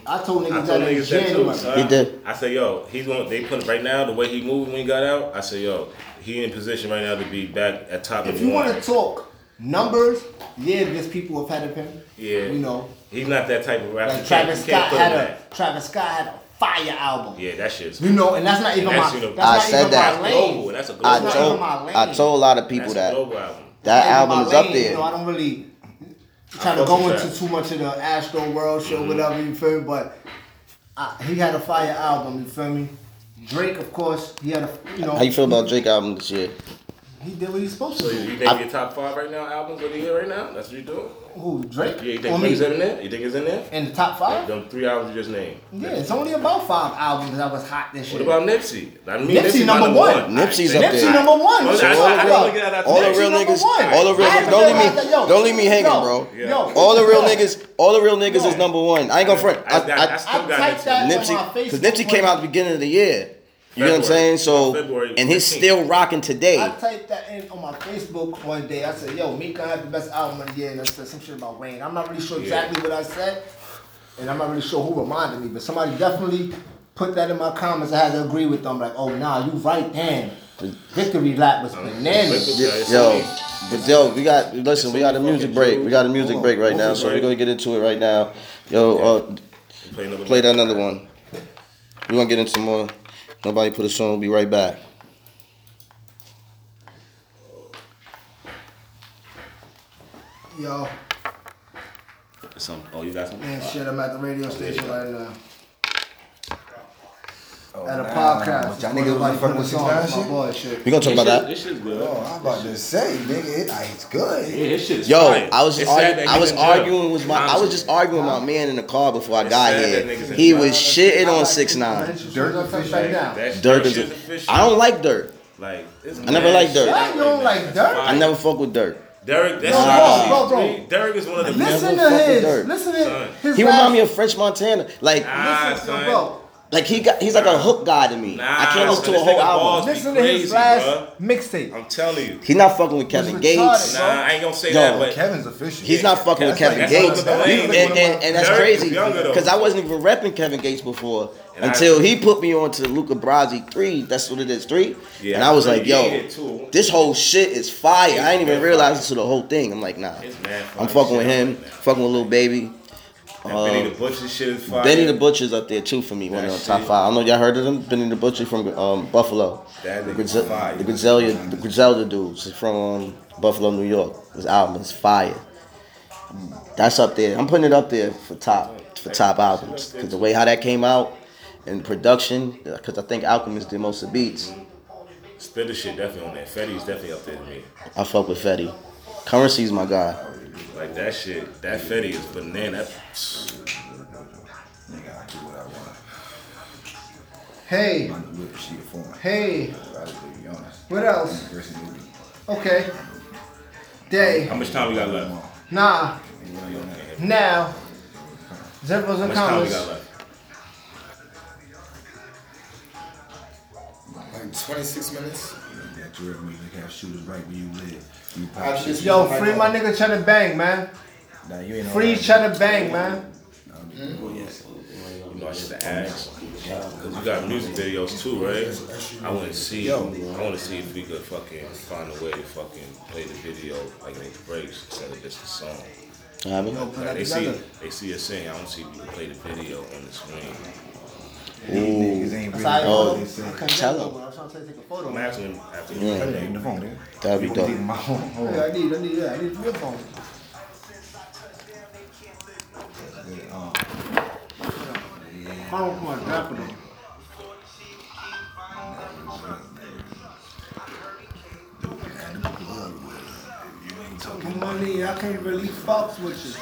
I told niggas Mm-hmm. I told that in niggas that too. January. son. He did. I said, yo, he's going. They put right now the way he moved when he got out. I said, yo, he in position right now to be back at top. If number you want to talk numbers, yeah, there's people ahead of him. Yeah. You know, he's not that type of rapper. like Travis Scott had a at. Travis Scott had a fire album. Yeah, that shit's. You know, and that's not even That's my. That's I not said even that. my global. lane. That's a I global. not told even my lane. I told a lot of people That's a that global album. that Not album my is up there. You know, I don't really try to go into that. too much of the Astro World shit, whatever you feel me. But uh, he had a fire album. You feel me? Drake, of course, he had a. You know, How you feel about Drake album this year? He did what he's supposed to So do. you think your top five right now albums of the year right now? That's what you doing? Who Drake? Yeah, you think me? he's in there? You think he's in there? In the top five? Them three albums you just named. Yeah, it's only about five albums that was hot this year. What about Nipsey? I mean, Nipsey Nipsey my number one. Nipsey's Alright, up Nipsey there. number one. Well, What that's you I about? don't get out All the real niggas, one. all the real niggas. Don't leave me, yo, don't leave me hanging, yo, bro. Yo, All the real niggas, all the real niggas Yo. is number one. I ain't gonna front. I, got, I, I, I, still I got typed Nipsey. that- Nipsey, on my because Facebook Nipsey came out at the beginning of the year. You know what I'm saying? So, February and he's still rocking today. I typed that in on my Facebook one day. I said, "Yo, Meek gonna have the best album of the year," and I said some shit about Wayne. I'm not really sure exactly what I said, and I'm not really sure who reminded me, but somebody definitely put that in my comments. I had to agree with them, like, "Oh, nah, you right, damn." Victory lap was bananas. Yo, but yo, we got listen. We got a music break. We got a music break right now, so we're gonna get into it right now. Yo, uh, Play another play that another one. We're gonna get into more. Nobody put a song. We'll be right back. Yo, Some, oh, you got something? man, shit, I'm at the radio station right now. At a podcast. Y'all niggas was fucking with six nine shit? boy, shit. We gonna talk about that. This shit's good. Oh, I'm about to say, nigga, it, like, it's good. Yeah, his shit Yo, fire. I was It's sad arguing, that I he's was in jail. arguing with my I was just arguing with my man in the car before I It's got sad here. that niggas in He jail. was shitting on six nine. Durk official right now. That, Durk shit's A, official. I don't like Durk. Like, it's I never mad liked Durk. shit Why you don't like now. Durk? I never fuck with Durk. Derek, that's No, not bro, bro, easy. Derek is one of the Listen Never to fuck with his. Durk. Listen Son. to his. He last- remind me of French Montana. Like Ah, Listen, son. bro. Like he got he's like a hook guy to me. Nah, I can't listen to a whole nigga album. balls be Listen to his last mixtape. I'm telling you. He's not fucking with Kevin Gates. bro. Nah, I ain't gonna say Yo, that, but Kevin's official. He's not fucking with Kevin like- Gates, that's and, and, and, that's crazy because I wasn't even repping Kevin Gates before And I- until he put me on to Luca Brasi three. That's what it is three. Yeah, and I was like, yo, this whole shit is fire. I ain't even mad realize fire. this to the whole thing. I'm like, nah, It's mad I'm fucking with him, fucking with Lil Baby. That Benny the Butcher shit is fire. Benny the Butcher's up there too for me, one of the top five. I don't know y'all heard of him. Benny the Butcher from um, Buffalo. That the, Grizel- fire. the Griselda, the Griselda dudes from um, Buffalo, New York. His album is fire. That's up there. I'm putting it up there for top for top albums because the way how that came out and production. Because I think Alchemist did most of the beats. Spitter shit definitely on there. Fetty's definitely up there to me. I fuck with Fetty. Currency's my guy. Like that shit, that Fetty is banana. Nigga, I do what I want. Hey, I'm the whip sheet of form. hey, I'll just be honest. what else? Okay. Day. how much time we got left? Nah. Now. Zeros How and much time we commas. got left? Like 26 minutes. That drill music have shooters right where you live. You pop just- shit. Yo, free my nigga Cheddar Bang, man. Nah, you ain't Free that. Cheddar Bang, man. Mm-hmm. Oh, you know, I should have asked. Cause you got music videos too, right? I want to see. I want to see if we could fucking find a way to fucking play the video like in the breaks instead of just the song. You know what I mean? Put Like, that they see, together. they see us sing. I don't see if we can play the video on the screen. These niggas ain't really Sorry, Oh, bro. they say. I couldn't tell get him. I was trying to take a photo. I'm asking him after. Yeah. Put that in the phone, nigga. That'd be You gonna dope. take my phone. Hold on. Yeah, I need, I need, yeah, I need your phone. Um, Phone, come on, drop it on. Money, I can't really fuck with you.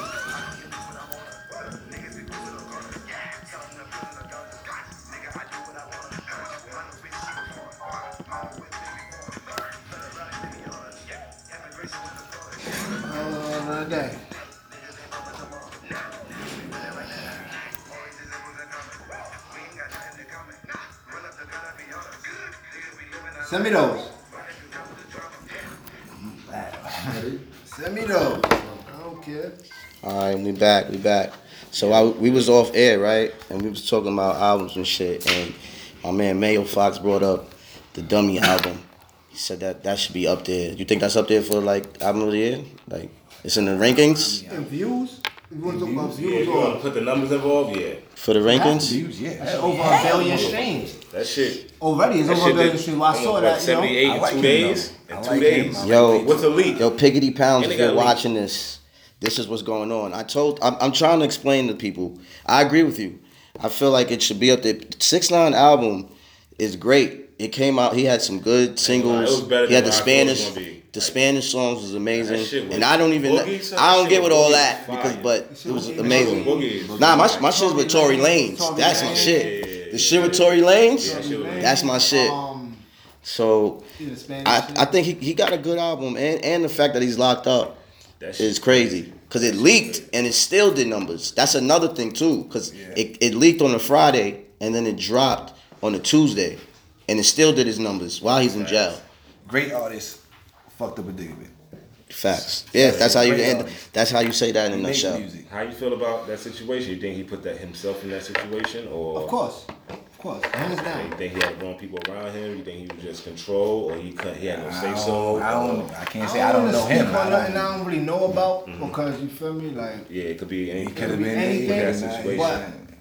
Send me those. Send me those. I don't care. All right, we back, we back. So I, we was off air, right? And we was talking about albums and shit. And my man Mayo Fox brought up the Dummy album. He said that that should be up there. You think that's up there for like album of the year? Like it's in the rankings And views? You want to talk about Yeah, views you want to put the numbers involved? Yeah. for the rankings? Views, yeah. That's over a billion streams. That shit. Already, it's That over a shit billion streams. Well, I saw that, what, you know. 78 I in like two days. In two days. Yo, What's a leak? Yo, Piggity Pounds, if you're watching this, this is what's going on. I told, I'm, I'm trying to explain to people. I agree with you. I feel like it should be up there. Six Nine album is great. It came out. He had some good singles. It was better he had than the what I thought it was Spanish. gonna be. The Spanish songs was amazing, was and I don't even. Boogie, I don't get with all that because, but it was amazing. Boogie. Nah, my my shit with Tory Lanez. That's my Lanez. shit. The shit with Tory Lanez. Yeah, That's my shit. Um, So see the Spanish I. I think he, he got a good album, and and the fact that he's locked up That is crazy because it leaked and it still did numbers. That's another thing too because it, it leaked on a Friday and then it dropped on a Tuesday, and it still did his numbers while he's in jail. Great artist, fucked up a digger bit. Facts. Yeah, that's how you end. That's how you say that in a nutshell. music. How you feel about that situation? You think he put that himself in that situation, or Of course. Of course. Hands down. You think he had the wrong people around him? You think he was just control, or he couldn't, he had no I say don't, so? I don't. I can't say I I don't don't know him. I don't. I don't really know about Mm-hmm. because you feel me, like Yeah, it could be He anything. could have been anything, there, that man. situation.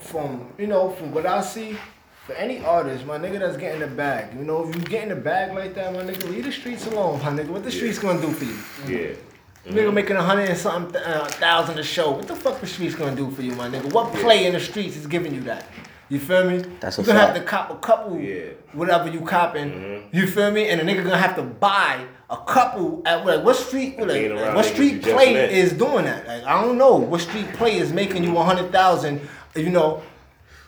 from you know from what I see, for any artist, my nigga that's getting the bag, you know, if you get in the bag like that, my nigga, leave the streets alone, my nigga. What the streets gonna do for you? Yeah. Nigga making a hundred and something th- uh, thousand a show. What the fuck the streets gonna do for you, my nigga? What play in the streets is giving you that? You feel me? That's a you gonna have to cop a couple, Yeah. whatever you copping. You feel me? And a nigga gonna have to buy a couple at like what street? Like, Being what street play is doing that? Like I don't know what street play is making you a hundred thousand. You know.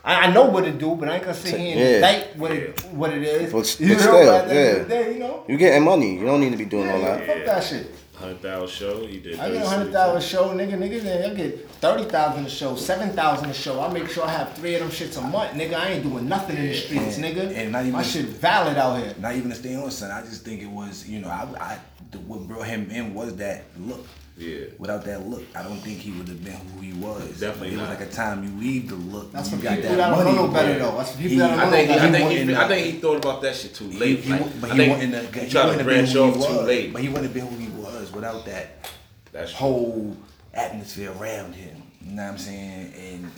I, I know what it do, but I ain't gonna sit here and Yeah. indict what it what it is. But- you but know, still, at the end of yeah. day, you know. You getting money. You don't need to be doing all Yeah, that. fuck that shit. Hundred thousand show. He did. I get a hundred thousand show, nigga, nigga, then I get thirty thousand a show, seven thousand a show. I make sure I have three of them shits a month, nigga. I ain't doing nothing in the streets, and- nigga. and not even- My shit valid out here. Not even to stay on, son. I just think it was, you know, I, I the, what brought him in was that look. Yeah. Without that look, I don't think he would have been who he was. Definitely It not. was like a time you leave the look. That's you for got people that that don't know better yeah. though. That's for people He- that don't I know think, he, I, think wasn't he, I in think he thought about that shit too late. He, like, but I he think wasn't the, he he tried wouldn't to have branch who off he too was. late. But he wouldn't have been who he was without that That's whole atmosphere around him. You know what I'm saying? And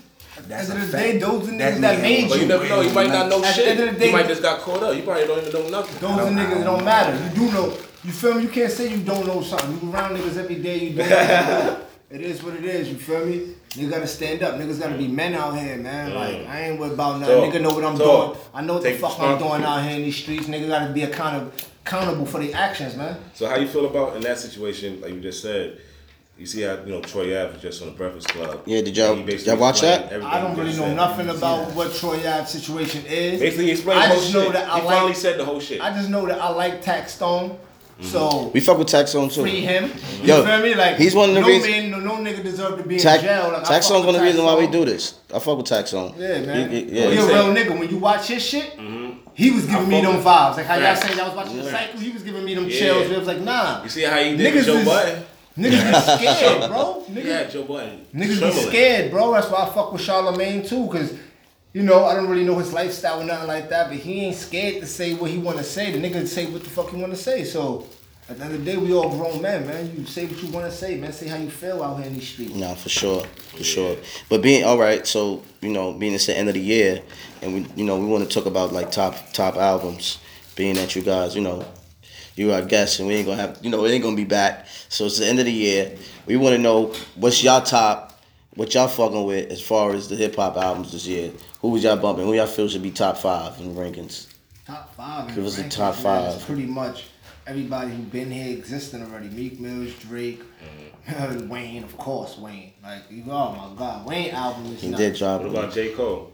that's At the a end of the fact. day, those the That niggas that nigga made was But you never know. You might not know At the shit. end of the day- you might just got caught up. You probably don't even know nothing. Those are niggas that don't matter. You do know. You feel me? You can't say you don't know something. You around niggas every day. You do what you do. It is what it is. You feel me? Niggas gotta stand up. Niggas gotta be men out here, man. Mm. Like I ain't worried about nothing. Talk. Nigga know what I'm Talk. doing. I know what Take the fuck I'm doing out here in these streets. Nigga gotta be accountable, accountable for their actions, man. So how you feel about in that situation, like you just said? You see how you know Troy Ave was just on the Breakfast Club. Yeah, did y'all- And he basically y'all watch that? I don't really know said. nothing about what Troy Ave situation is. Basically, he explained I the whole just know shit. that I he finally said the whole shit. I just know that I like Tax Stone. So We fuck with Taxon too. free him. You Yo, feel me? Like he's one of the no reasons- man, no, no nigga deserve to be in Tax, jail. Like, I Tax fuck on one of the reason why we do this. I fuck with Taxon. Yeah, man. He- he- He, a real nigga. When you watch his shit, mm-hmm. he was giving me them with- vibes. Like how y'all Facts. saying y'all was watching the cycle, he was giving me them Yeah. chills. It was like, nah. you see how he did Niggas Joe is- Button? Niggas be scared, bro. Niggas, Yeah, Joe Budden. niggas be scared, bro. That's why I fuck with Charlemagne too, cause you know I don't really know his lifestyle or nothing like that, but he ain't scared to say what he want to say. The nigga say what the fuck he want to say. So at the end of the day, we all grown men, man. You say what you want to say, man. Say how you feel out here in these streets. Nah, for sure, for sure. But being all right, so you know, being it's the end of the year, and we, you know, we want to talk about like top top albums. Being that you guys, you know, you are guests, and we ain't gonna have, you know, it ain't gonna be back. So it's the end of the year. We want to know what's y'all top, what y'all fucking with as far as the hip hop albums this year. Who was y'all bumping? Who y'all feel should be top five in the rankings? Top five. in Give us the rankings, top man, five. Pretty much everybody who been here existing already. Meek Mills, Drake, mm-hmm. Wayne, of course, Wayne. Like, you oh my God, Wayne album is He not. did drop What about J Cole?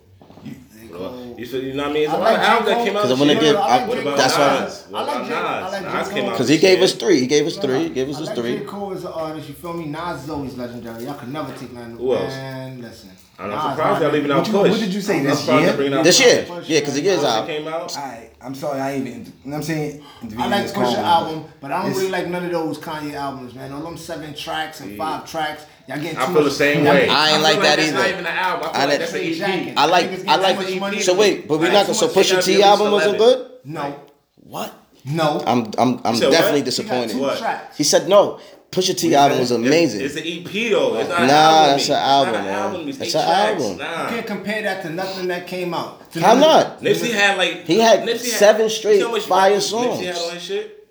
J. Cole. about- You, feel, you know what I mean? It's I a lot like of albums that came out. 'Cause I this wanna year. give- I I- like What about That's why- Nas? I like about J. I Nas? like Nas came out. Cause he gave us three. He gave us three. He gave us his I like three. J. Cole is an artist, you feel me? Nas is always legendary. Y'all could never take nothing. Who else? Man, listen. I'm Nas, surprised y'all man. leaving out What you- Push. what did you say, this year? they're bringing This year, yeah, cause the year's out. came out. I, I'm sorry, I ain't even. You know what I'm saying? I like Intervene Pusha album, but I don't really like none of those Kanye albums, man. All them seven tracks and five tracks, y'all getting too I feel much. the same way. I ain't feel like that that's either. not even an album. I feel I like didn't- that's an Straight EP. jacket. I like- Niggas I like- much money. So wait, but we're Like, not gonna. So Pusha T album at wasn't good. No, What? no. I'm I'm I'm definitely what? disappointed. Two He said no. Pusha T album was amazing. It's, it's an EP though. It's not an Nah, album. that's It's an not album, an man. album. It's That's an tracks. album. You can't compare that to nothing that came out. To How niggas- not? Nipsey had like He had Nipsey seven straight you know how much fire Nipsey had on his shit.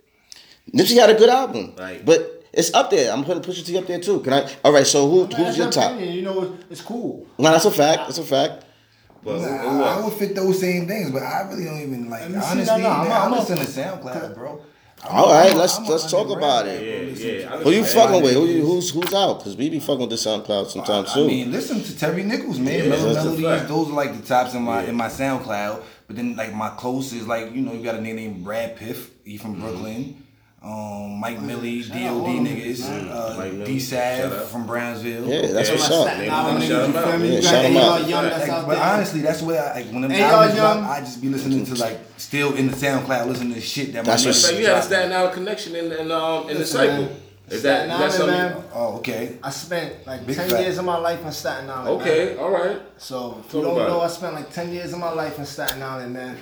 Nipsey had a good album, Right. but it's up there. I'm gonna putting Pusha T up there too. Can I? All right. So who Man, who's that's your top? opinion, You know, it's, it's cool. No, that's a fact. That's a fact. But Nah, who, who I, I else? would fit those same things, but I really don't even like. Let see, Honestly, no, no, I'm- man, I I'm- listen to SoundCloud, bro. I'm All a- right, I'm a- let's- I'm let's talk about it. Yeah, yeah. Who you listen- fucking with? Who you, who's who's out? Cause we be fucking with the SoundCloud sometimes too. I too. mean, listen to Terry Nichols, man. Yeah, Mellow Melodies, those are like the tops in my Yeah. in my SoundCloud. But then like my closest, like you know, you got a nigga named Brad Piff. He from Mm-hmm. Brooklyn. Um, Mike Millie, DOD niggas, niggas, uh, D Sav from Brownsville. yeah, that's Yeah. what's My up. Staten Niggas Island niggas, shout them out. Yeah, shout them out. Young that's Like, out but honestly, that's what I like when them Hey, albums y'all, young. I just be listening to like still in the SoundCloud, listening to shit that my That's niggas what's- So you had a drop. Staten Island connection in, in um in the cycle. man. Is that Staten is that Island, something? man. Oh, okay. I spent like Big 10 fact. years of my life in Staten Island. man. Okay, all right. So if you don't know, it. I spent like 10 years of my life in Staten Island, man.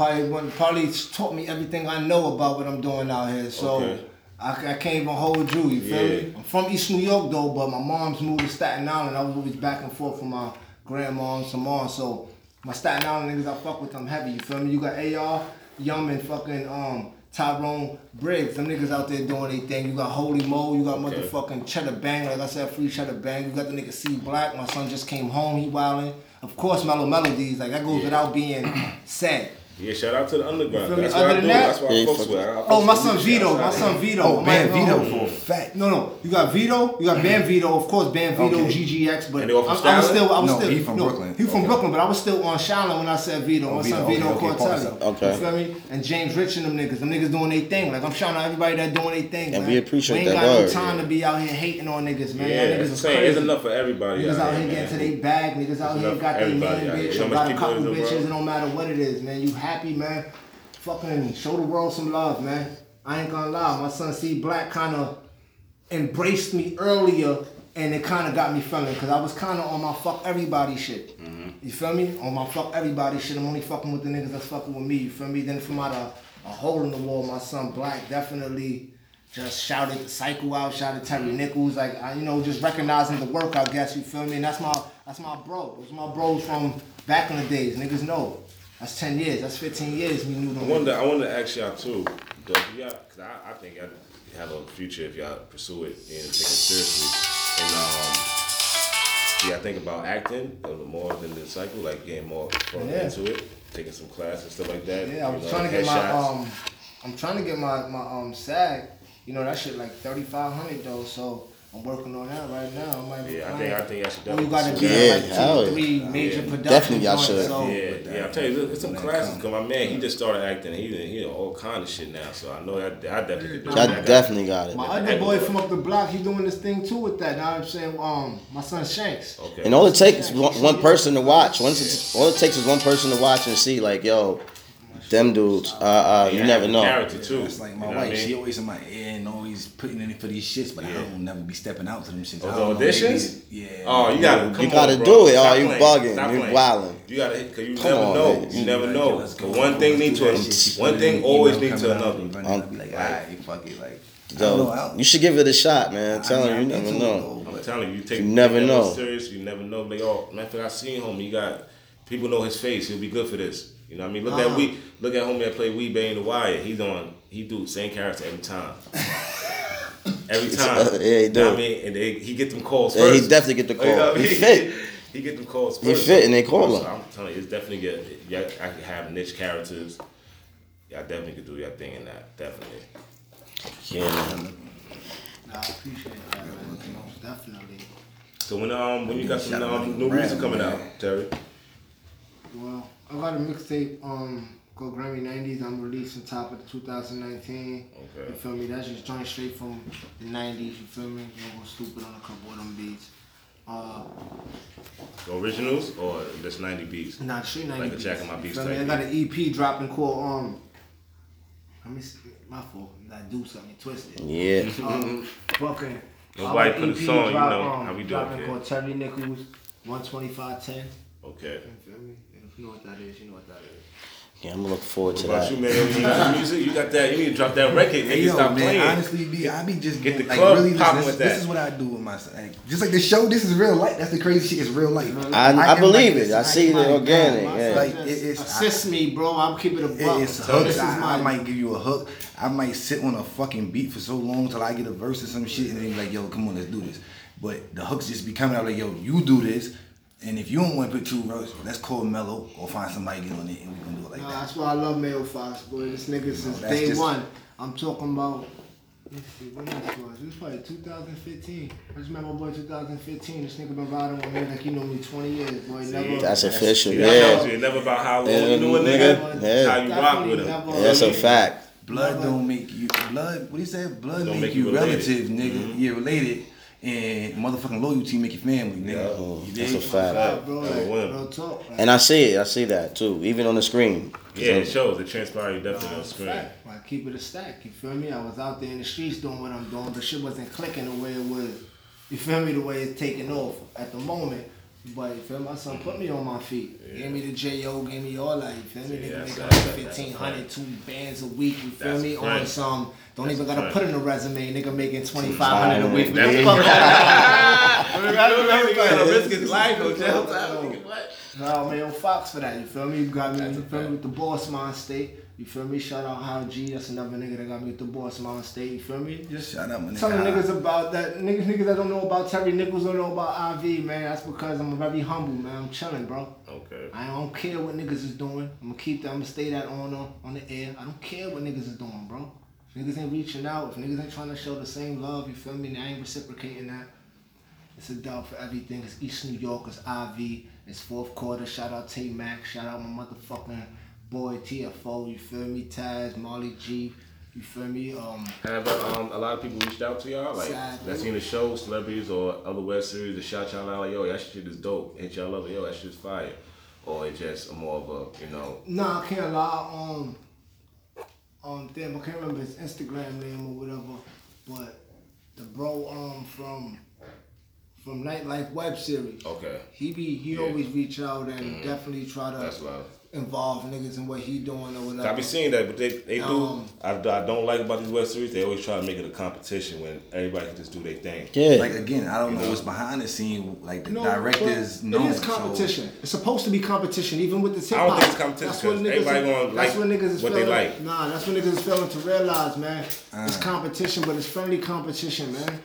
Probably one, probably taught me everything I know about what I'm doing out here. So Okay. I, I can't even hold you, you feel Yeah. me? I'm from East New York though, but my mom's moved to Staten Island. I was always back and forth from my grandma and some more. So my Staten Island niggas, I fuck with them heavy, you feel me? You got AR, Yum, and fucking um Tyrone Briggs. Them niggas out there doing their thing. You got Holy Mo, you got Okay. motherfucking Cheddar Bang, like I said, free Cheddar Bang. You got the nigga C Black. My son just came home, he wildin'. Of course, Mellow Melodies, like that goes Yeah. without being said. Yeah, shout out to the underground. feel me? That's what Other I than do. that- That's what Yeah, I fucks oh, with. with- I Oh, my son. Vito, my son Vito. Oh, I Band might go Vito home. for a fact. No, no, you got Vito, you got Band Vito, of course, Band Vito, Okay. GGX, but And they all I, I was still, I was No, still, he from no, Brooklyn. He from Okay. Brooklyn, but I was still on Shaolin when I said Vito. Oh, my Vito, son Vito okay, pause Cortelli. Okay. You feel me? And James Rich and them niggas, them niggas doing their thing. Like I'm shouting out everybody that doing their thing. And man. we appreciate we ain't that got word. no time to be out here hating on niggas, man. Yeah, niggas is crazy. It's enough for everybody. Niggas out here, here getting to their bag. Niggas out here got their man bitch You know or how got a couple is in the bitches. It don't matter what it is, man. You happy, man. Fucking show the world some love, man. I ain't gonna lie. My son C Black kind of embraced me earlier and it kind of got me feeling because I was kind of on my fuck everybody shit. Mm-hmm. You feel me? On my fuck everybody shit. I'm only fucking with the niggas that's fucking with me. You feel me? Then from out a, a hole in the wall, my son Black definitely just shouted the cycle out, shouted Terry mm-hmm. Nichols, like I, you know, just recognizing the work. I guess you feel me. And that's my that's my bro. Those my bros from back in the days. Niggas know. That's ten years. That's fifteen years. We knew. I wonder. I want to ask y'all too. Though, if y'all, cause I, I think y'all have a future if y'all pursue it and take it seriously. And um, do y'all think about acting a little more than the cycle, like getting more Yeah. into it, taking some classes and stuff like that? Yeah, I know, trying to get my um, I'm trying to get my my um SAG. You know that shit like thirty five hundred though, so I'm working on that right now. I might be Yeah, I think I think I should Well, you definitely. gotta pursue be. Yeah, in like two yeah. three major Yeah. production Definitely y'all should. So Yeah, yeah. I'm telling you, there's some When classes. come. Cause my man, he just started acting. He he all kind of shit now. So I know I, I definitely could do I that. definitely got it. My other boy from up the block, he doing this thing too with that. Now I'm saying, um, my son Shanks. Okay. And all it takes is one, one person to watch. Once it's, all it takes is one person to watch and see, like, yo, them dudes. Uh, uh, you never know. Character too. It's like my You know wife. I mean? She always in my ear and always putting in for these shits, but I Yeah. don't never be stepping out to them shits. Oh, I the don't know, maybe auditions? it- Yeah. Oh, you gotta come You gotta bro. do it. Stop Oh, you playing. bugging. Stop You playing. wildin'. You gotta hit because you Come never on, know. man. You never Like, know. let's go. one thing Let's lead to another. One thing always email leads to another. we run I be like, alright, fuck it, like. Know, Yo, you should give it a shot, man. I'm I telling mean, you, you never into know. I'm telling you, you take You never know. serious. You never know. Like, oh, matter of fact, I seen homie. You got people know his face. He'll be good for this. You know what I mean? Look Uh-huh. at we. Look at homie that played Wee Bay in the Wire. He's on. He do same character every time. every time. Yeah, he You know what I mean, and they, he get them calls Yeah, he definitely get the You know call. what I He fit. He get them calls first. He first. fit and they call So him. I'm telling you, it's definitely good. Yeah, I can have niche characters. Y'all definitely could do your thing in that. Definitely. Yeah, man. Nah, I appreciate that, man. Most definitely. So when um when you got some um, new Brad, music coming out, Terry. Well, I got a mixtape um called Grammy 90s. I'm releasing top of the 2019. Okay. You feel me? That's just joint straight from the 90s. You feel me? I'm go stupid on a couple of them beats. Uh, The originals or just 90 beats? Nah, straight 90 Like a beats. Jack of My Beats feel me? type I got an EP dropping called um. Let me see. My fault. You gotta do something twisted. Yeah. Um, fucking. Nobody I got put a EP song, you drop, know um, how we do it, dropping kid. called Terry Nichols, 12510. Okay. You feel me? And if you know what that is, you know what that is. Yeah, I'm looking forward What to about that. you, man? You got music? You got that? You need to drop that record. Hey, Nigga, yo, stop man, playing. honestly, be, I be just Get the like club really. popping This, with this that. is what I do with my like, just like the show. This is real life. That's the crazy shit. It's real life. I, I, am believe like it. I see My the organic. God, Yeah. Like, just it is- Assist me, bro. I'm keeping it a It- buck. It's Tell hooks. This is I, my I might give you a hook. I might sit on a fucking beat for so long till I get a verse or some shit, and then be like, "Yo, come on, let's do this." But the hooks just be coming out like, "Yo, you do this," and if you don't want to put two verses, let's call Mello or find somebody get on it, and we can do it like Nah, that. that's why I love Mayo Fox, boy. This nigga since that's day just- one. I'm talking about. Let's see, when this was. This was probably 2015. I just met my boy 2015. This nigga been riding with me like he know me 20 years, boy. Never. That's official. Yeah, I Yeah. you, never about how long Yeah, you know a nigga. nigga. Yeah. How you rock with him. Yeah, that's a fact. Blood don't make you blood. What do you say? Blood Don't make, make you you related. relative, nigga. Mm-hmm. Yeah, related. And motherfucking loyalty make your family, nigga. Oh, You that's dig? a fact. Nah, bro, like, one. talk. Like, And I see it. I see that too, even on the screen. Yeah, it shows. It transpires definitely on That's a screen. fact. Like keep it a stack. You feel me? I was out there in the streets doing what I'm doing, but shit wasn't clicking the way it was. You feel me? The way it's taking off at the moment. But you feel me? My son put me on my feet. Gave me the J.O., gave me all that. You feel me? Yeah, Nigga that's making a like 1500, two bands a week. You feel That's me? a On some, don't That's even gotta fact. put in a resume. Nigga making 2500 a week. That's Fuck fuck that. You gotta risk his life, hotel time. What? No, man, Fox for that. You feel me? You got me. You feel me with the Boss Mind State. You feel me? Shout out How G. That's another nigga that got me with the Boss Mind State. You feel me? Just shout out my Tell nigga. niggas about that. Niggas, niggas that don't know about Terry Nichols don't know about IV, man. That's because I'm very humble, man. I'm chilling, bro. Okay. I don't care what niggas is doing. I'm gonna keep that. I'm gonna stay that on the, on the air. I don't care what niggas is doing, bro. If niggas ain't reaching out, if niggas ain't trying to show the same love, you feel me? And I ain't reciprocating that. It's a dub for everything. It's East New York. It's IV. It's fourth quarter. Shout out T Mac. Shout out my motherfucking boy TFO. You feel me? Taz, Molly G. You feel me? Um, Have um, a lot of people reached out to y'all, like Sad, that seen the show, celebrities or other web series that shout y'all out like, yo, that shit is dope. Hit y'all up, yo, that shit's fire. Or it just more of a, you know, Nah, I can't lie. Um, um, damn, I can't remember his Instagram name or whatever, but the bro um from from Nightlife web series. okay. He be he Yeah. Mm-hmm. always reach out and definitely try to That's love. Involve niggas in what he doing or whatever. I be seeing that, but they they do. Um, I, I don't like about these web series. They always try to make it a competition when everybody can just do their thing. Yeah. Like again, I don't know what's behind the scene. Like the No, directors but know. It is so- competition. It's supposed to be competition, even with the hip I don't hop. think it's competition, That's what 'cause niggas everybody is- gonna That's like what niggas is what they feeling. like. Nah, that's what niggas is failing to realize, man. It's Uh. competition, but it's friendly competition, man.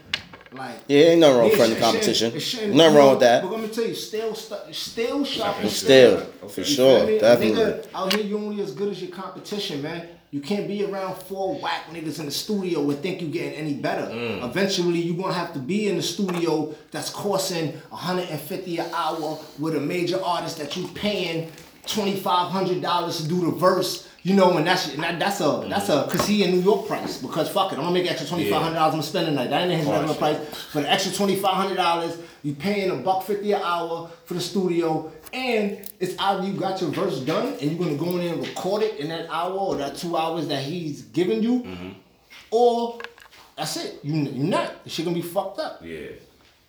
Like Yeah, ain't nothing wrong with Yeah, friendly shit- competition. shit- shit- Nothing wrong with that. But let me tell you, still, stu- still sharp. Still, for You sure, feel me? A definitely. Nigga, out here, you only as good as your competition, man. You can't be around four whack niggas in the studio and think you getting any better. Mm. Eventually, you gonna have to be in the studio that's costing 150 an hour with a major artist that you paying twenty five hundred dollars to do the verse. You know, and that's and that, that's a that's a mm. cause he in New York price. Because fuck it, I'm gonna make extra twenty five hundred dollars. I'm gonna spend the night. That ain't his regular shit. price. For the extra twenty five hundred dollars, you paying a buck fifty an hour for the studio, and it's either you got your verse done and you're gonna go in there and record it in that hour or that two hours that he's giving you, mm-hmm. or that's it. You you not. The shit gonna be fucked up. Yeah.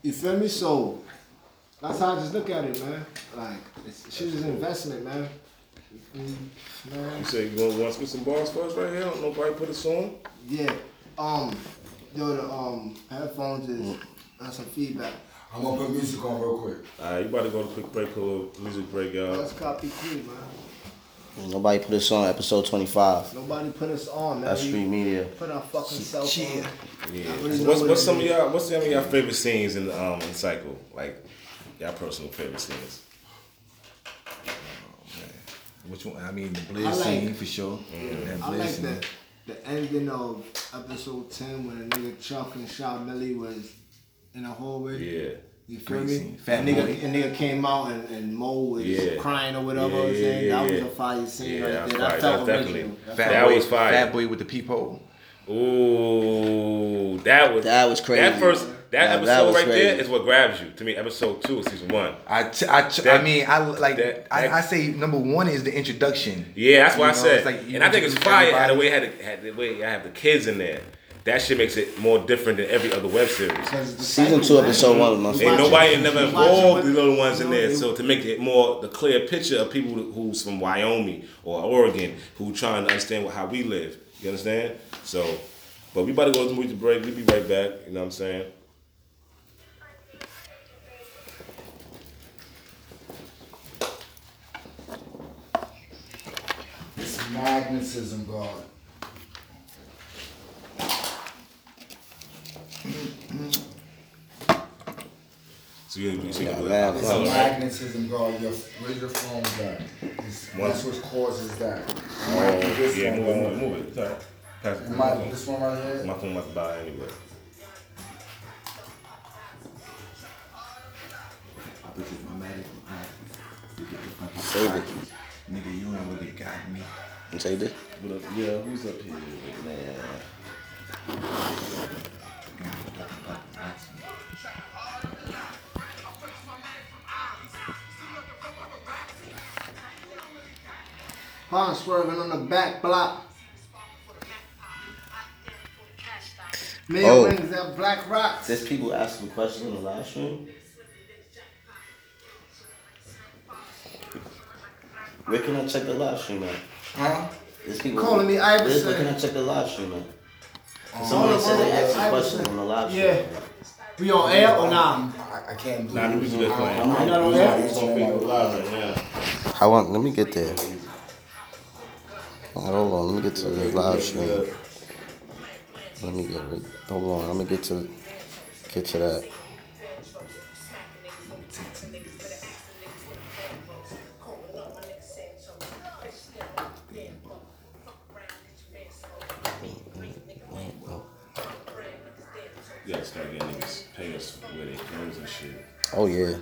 You feel me? So that's how I just look at it, man. Like it's shit is an investment, man. You feel. You say you want to spit some bars for us right here? Don't nobody put a song? Yeah. Um. Yo, the um headphones is that's some feedback. I'm gonna put music on real quick. Alright, you about to go to a quick break, a little music break, y'all. Let's copy cool, man. Nobody put us on episode 25. Nobody put us on, man. That's We street media. Put our fucking self Chill. on. Yeah. Really So what's what's it some of y'all what's some of y'all favorite scenes in um in Cycle? Like y'all personal favorite scenes. Which one? I mean, the Blaze I like- scene for sure. That I like scene. the the ending of episode ten when a nigga Chuck and Shaw Millie was in a hallway. Yeah. You feel Great me? scene. Fat and nigga, Boy. and nigga came out and, and Mo was Yeah. crying or whatever. Yeah, I'm saying yeah, that yeah. was a fire scene Yeah, right there. fire. That felt original. definitely- That Fat That boy, was fire. Fat boy with the peephole. Ooh, that was That was crazy. That first that Yeah, episode that right there crazy. is what grabs you. To me, episode two of season one. I, t- I, t- That- I mean, I like. that- I, that- I say number one is the introduction. Yeah, that's what You I know, said. it's like and I think it's introduce fire how the way. I had, the, had the way I have the kids in there. That shit makes it more different than every other web series. Because Season cycle, 2, man. episode 1 was my Ain't favorite. nobody never Watch it involved the little ones in there. So to make it more the clear picture of people who's from Wyoming or Oregon who trying to understand what, how we live. You understand? So, but we about to go to the music break. We'll be right back. You know what I'm saying? Magnetism, God. So you, you, so you Yeah, do man. it. It's Color, right? magnetism, God. Your, where's your phone at? It's, that's what causes that. Oh, this yeah, one, move it, uh, move it, move it. It's all right. Pass it. My, this one right here. My phone must die anyway. It? But, uh, yeah, who's up here? Man. Pond swerving on the back block. Mayor Oh. wings at Black Rocks. There's people asking questions on the live stream. Where can I check the live stream at? Huh? There's people Calling me Where, Iverson. where can I check the live stream at? Um, Somebody said they asked a question on the live stream. Yeah. We on air or nah? I, I can't do Nah, the music is playing. I'm not on air? It's on Facebook Live right now. I want. Let me get there. Hold on. Let me get to the live stream. Let me get it. Hold on. Let me get to get to that. Gotta start getting niggas pay us where they clothes and shit. Oh yeah.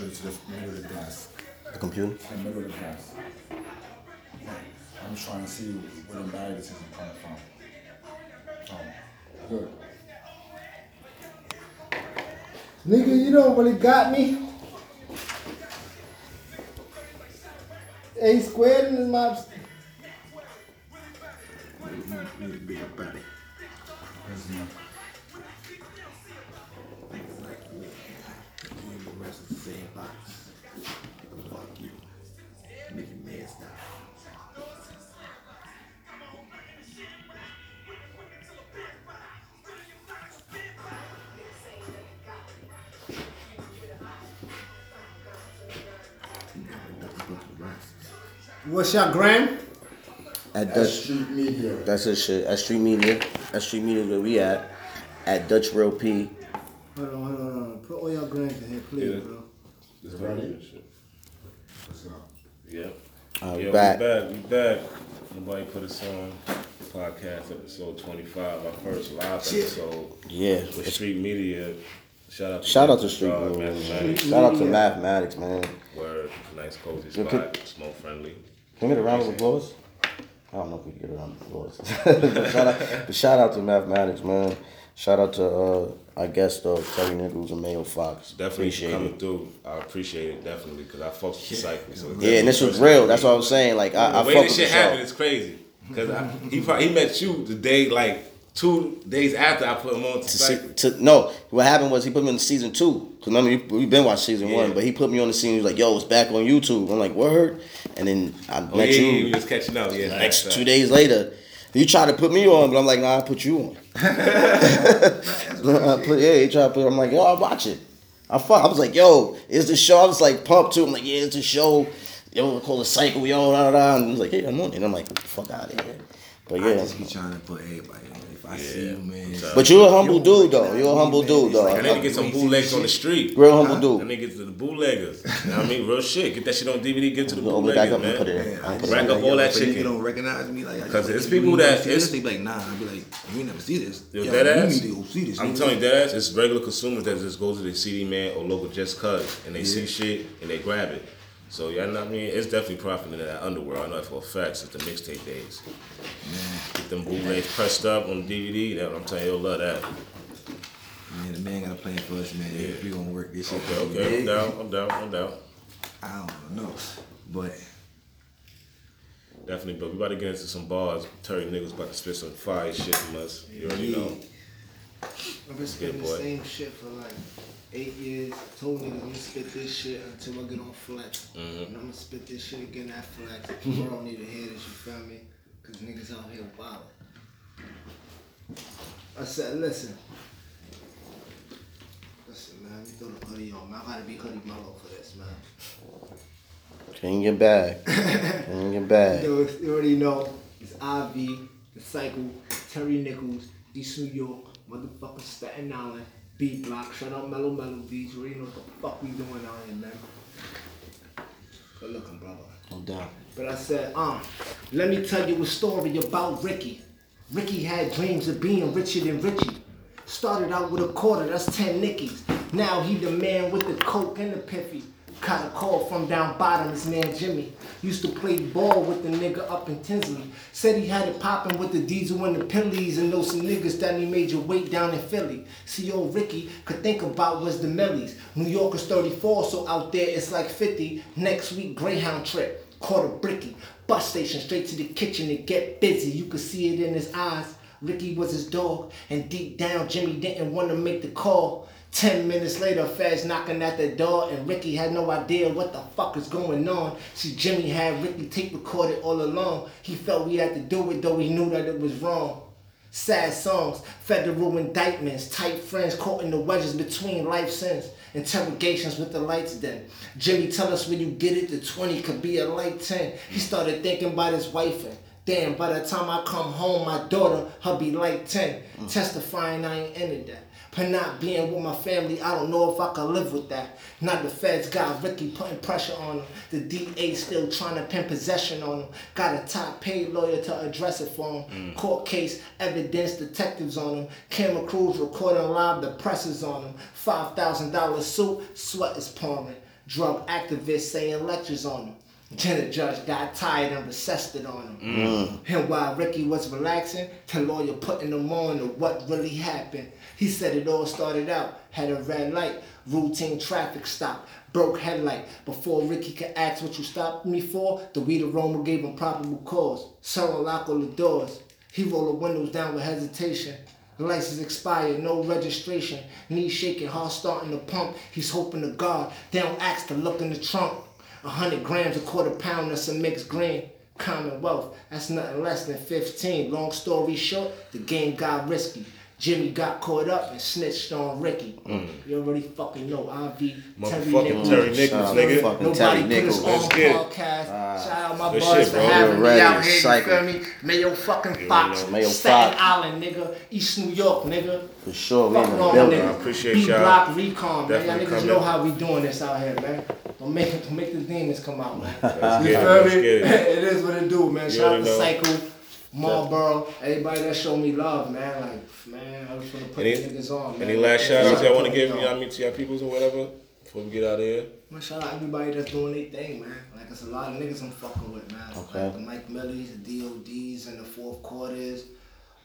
When we come straight to the middle of the dance. The computer. The middle of the dance. I'm trying to see where the magnetism coming from. Oh, good. Nigga, you don't really got me. A squared in his What's your gram? At Dutch. street media. That's his shit. At Street Media. At Street Media where we at. At Dutch Real P. Hold on, hold on, hold on. Put all your grams in here, please, Yeah. bro. It's ready. What's up? Yep. Uh, yeah, back. we back. We back. Nobody put us on. Podcast episode 25, our first live episode Yeah. with Street Media. Shout out to Shout out to Dog, Street Media. Mathematics. Shout out to Mathematics, man. Word, nice cozy Yeah, spot, smoke friendly. Can we get a round of applause? I don't know if we can get a round of applause. but, shout out, but shout out to Mathematics, man. Shout out to uh, our guest though, Terry Nichols and Mayo Fox. Definitely Appreciate coming it. through. I appreciate it definitely because I fucked with the cycle. So Yeah, and this was real. That's what I was saying. Like I, I the way fuck this with the shit happened show. is crazy. Cause I, he probably, he met you the day like two days after I put him on to, To, see, to no, what happened was he put me on season two. Cause remember we we been watching season Yeah. one, but he put me on the scene. He was like, "Yo, it's back on YouTube." I'm like, "Word," and then I Oh, met yeah, you. yeah, we was catching up. Yeah, Next two days later, you try to put me on, but I'm like, "Nah, I put you on." I put, yeah, he tried to put. I'm like, "Yo, I watch it." I fuck. I was like, "Yo, is the show?" I was like, pumped too. I'm like, "Yeah, it's a show." Yo, we call it cycle. Yo, da da da. And he was like, "Yeah, I'm on it." And I'm like, "Fuck out of here." But I yeah. just be trying to put everybody on. If I see you, man. But you're a humble You dude, though. You're a humble recognize dude, though. It's And like then get some bootlegs on the street. Real humble And dude. then get to the bootleggers. You know what I mean? Real shit. Get that shit on DVD. Get to the We'll back bootleggers, up and put it man. in. Yeah, I'll I put just it Rack be up all that shit. a nigga chicken. don't recognize me, like, I just 'Cause it's like, people you that- never see it's- this? They be like, nah. I be like, you ain't never see this. Yo, Yo, dead you need to go see this. I'm telling you, dead ass. It's regular consumers that just go to the CD man or local just cuz and they see shit and they grab it. So yeah, know I mean, it's definitely profiting in that underworld. I know that for a fact since the mixtape days. Get them bootlegs pressed up on DVD. That I'm telling you, you'll love that. Man, the man got a plan for us, man. Yeah. We gonna work this shit. Okay, okay, I'm down, I'm down, I'm down. I don't know, but Definitely, but we about to get into some bars. Terry niggas about to spit some fire shit from us. You already know. I've been spitting the boy. same shit for like eight years. I told niggas I'm gonna spit this shit until I get on flex. Mm-hmm. And I'm gonna spit this shit again at flex. People don't need to hear this, you feel me? Cause niggas out here wild. I said, listen. Listen, man, let me throw the hoodie on, man. I gotta be hoodie mellow for this, man. Can't get back. Can't get back. You, know, you already know it's IV, the cycle, Terry Nichols, East New York, motherfucking Staten Island, B Block, shout out Mellow Mellow Beats, you already know what the fuck we doing out here, man. Good looking, brother. No doubt. But I said, um, let me tell you a story about Ricky. Ricky had dreams of being richer than Richie. Started out with a quarter, that's 10 nickies. Now he the man with the coke and the piffy. Got a call from down bottom, his man Jimmy. Used to play ball with the nigga up in Tinsley. Said he had it poppin' with the diesel and the pillies and those niggas that he made your weight down in Philly. See, old Ricky could think about was the millies. New York is 34, so out there it's like 50. Next week, Greyhound trip. Caught a bricky. Bus station straight to the kitchen to get busy. You could see it in his eyes. Ricky was his dog, and deep down, Jimmy didn't want to make the call. Ten minutes later, Feds knocking at the door, and Ricky had no idea what the fuck is going on. See, Jimmy had Ricky tape recorded all along. He felt we had to do it, though he knew that it was wrong. Sad songs, federal indictments, tight friends caught in the wedges between life sins, interrogations with the lights dim. Jimmy tell us when you get it, the 20 could be a light 10. He started thinking about his wife and Damn, by the time I come home, my daughter, her be like 10. Mm. Testifying I ain't into that. But not being with my family, I don't know if I could live with that. Not the feds got Ricky putting pressure on him. The DA still trying to pin possession on him. Got a top paid lawyer to address it for him. Mm. Court case, evidence, detectives on him. Camera crews recording live, the press is on him. $5,000 suit, sweat is pouring. Drug activists saying lectures on him. Then the judge got tired and recessed it on mm. him. And while Ricky was relaxing, the lawyer putting him on to what really happened. He said it all started out, had a red light, routine traffic stop, broke headlight. Before Ricky could ask what you stopped me for, the weed aroma gave him probable cause. Sir lock all the doors. He rolled the windows down with hesitation. License expired, no registration. Knees shaking, heart starting to pump. He's hoping to God they don't ask to look in the trunk. A hundred grams, a quarter pound, that's a mixed grain. Commonwealth, that's nothing less than 15. Long story short, the game got risky. Jimmy got caught up and snitched on Ricky. Mm. You already fucking know. IV, Terry Motherfucking Nichols. Terry Nichols, nigga. to fucking Nobody Terry put Nichols. us Let's on get it. podcast. Ah. Shout out my Good boys shit, for having We're me out here. Cycle. You feel me? Mayo fucking You Fox, know. Mayo Staten Fox. Island, nigga. East New York, nigga. For sure, we Fuck in the wrong building. niggas. I appreciate B y'all. Block Recon, man. Y'all niggas know how we doing this out here, man. Don't make don't make the demons come out, man. Let's You get it, feel me? it. it is what it do, man. Shout out already to know. Cycle, Marlboro, everybody that showed me love, man. Like, man, I just want to put Any- the niggas on, man. Any last shout outs y'all want to give, you know I mean, to y'all peoples or whatever? Before we get out of here. Man, shout out everybody that's doing their thing, man. Like it's a lot of niggas I'm fucking with, man. Okay. Like the Mike Millies, the DODs, and the fourth quarters.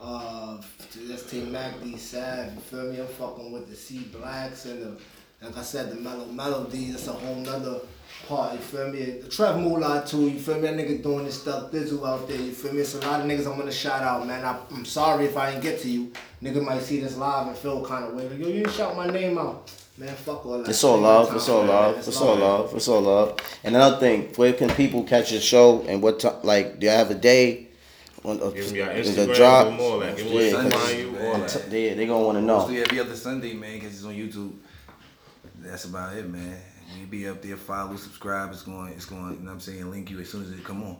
Uh, let's take Mac D Sad. You feel me? I'm fucking with the C Blacks and the, like I said, the Mellow Melodies. That's a whole nother part. You feel me? The Trev Moolah too. You feel me? That nigga doing this stuff. Dizzle out there. You feel me? It's a lot of niggas I'm gonna shout out, man. I, I'm sorry if I didn't get to you. Nigga might see this live and feel kind of weird. Like, yo, you didn't shout my name out. Man, fuck all that. It's all Ain't love. got It's time all for love. man. It's all love. It's all love. And another thing, where can people catch your show and what time? Like, do you have a day? On, uh, Give me your Instagram, a drop? give them all that. Give them Yeah, where to 'cause find you, all that. t- they they gonna want to know. Mostly every other Sunday, man, because it's on YouTube. That's about it, man. You be up there, follow, subscribe. It's going, it's going. You know what I'm saying? Link you as soon as it come on.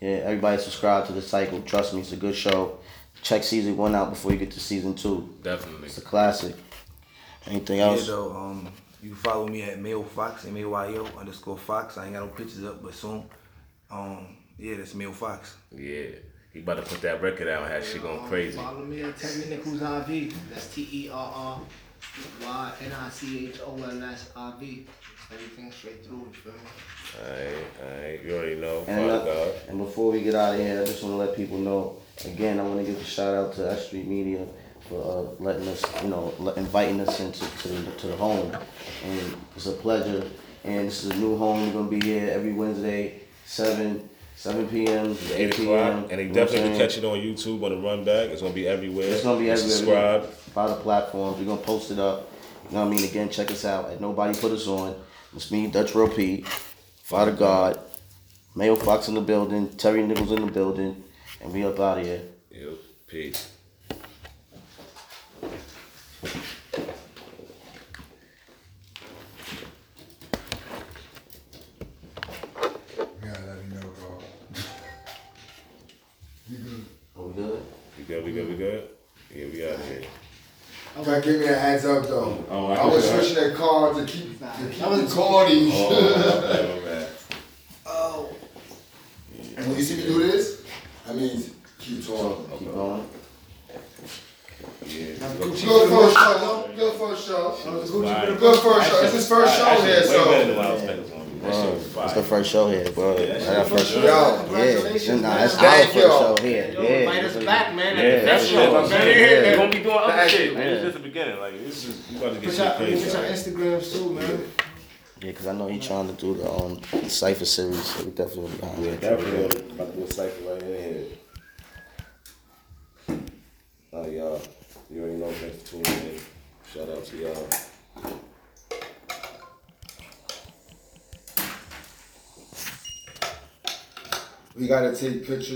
Yeah, everybody subscribe to the cycle. Trust me, it's a good show. Check season one out before you get to season two. Definitely. It's a classic. Anything Yeah, else? though. Um, you can follow me at Mayo Fox, M A Y O underscore Fox. I ain't got no pictures up, but soon. Um, yeah, that's Mayo Fox. Yeah. He about to put that record out and have shit going crazy. Follow me at Terry Nichols IV. That's T E R R Y N I C H O L S I V. Everything straight through. You feel me? Alright, alright. You already know. And, Father uh, God. and before we get out of here, I just want to let people know again. I want to give a shout out to S Street Media for uh, letting us, you know, le- inviting us into to the, to the home, and it's a pleasure. And this is a new home. We're gonna be here every Wednesday, seven seven p.m. to 8 eight p.m. And they You know definitely can catch it on YouTube on the run back. It's gonna be everywhere. It's gonna be everywhere. Subscribe. By the platforms. We're gonna post it up. You know what I mean? Again, check us out at Nobody Put Us On. It's me, Dutch Real P, Father God, Mayo Fox in the building, Terry Nichols in the building, and we up out of here. Yep. Peace. Yeah, let me know, bro. You good? Are we good? We good, we good, we good? Yeah, we out of here. Try to give me a heads up though. Oh, I I was forgot. switching that car to keep to keep That was- recording. Oh, my bad. Oh. And when you see me do this, I mean keep talking. Keep going. Yeah. Good first show, no? Good first show. Fire. Good first show. It's his first show here, way better than so. What I was thinking it was gonna be. That shit was It's the first show here, bro. That's our first show. Yo, Yeah, nah, man. that's our first you. show here. Yo, Yeah, invite us back, man. Yeah, at the that's next it. show, I'm man. saying, We're gonna be doing other Thank shit, man. It's just the beginning. Like, this is, we about to get Put shit your, crazy. put your man. Instagrams too, man. Yeah, because I know he's trying to do the um, Cypher series, so we definitely will be behind Yeah, it. definitely about to do a Cypher right in here. Oh, y'all. You already know. Thanks for tuning in. Shout out to y'all. We gotta take pictures.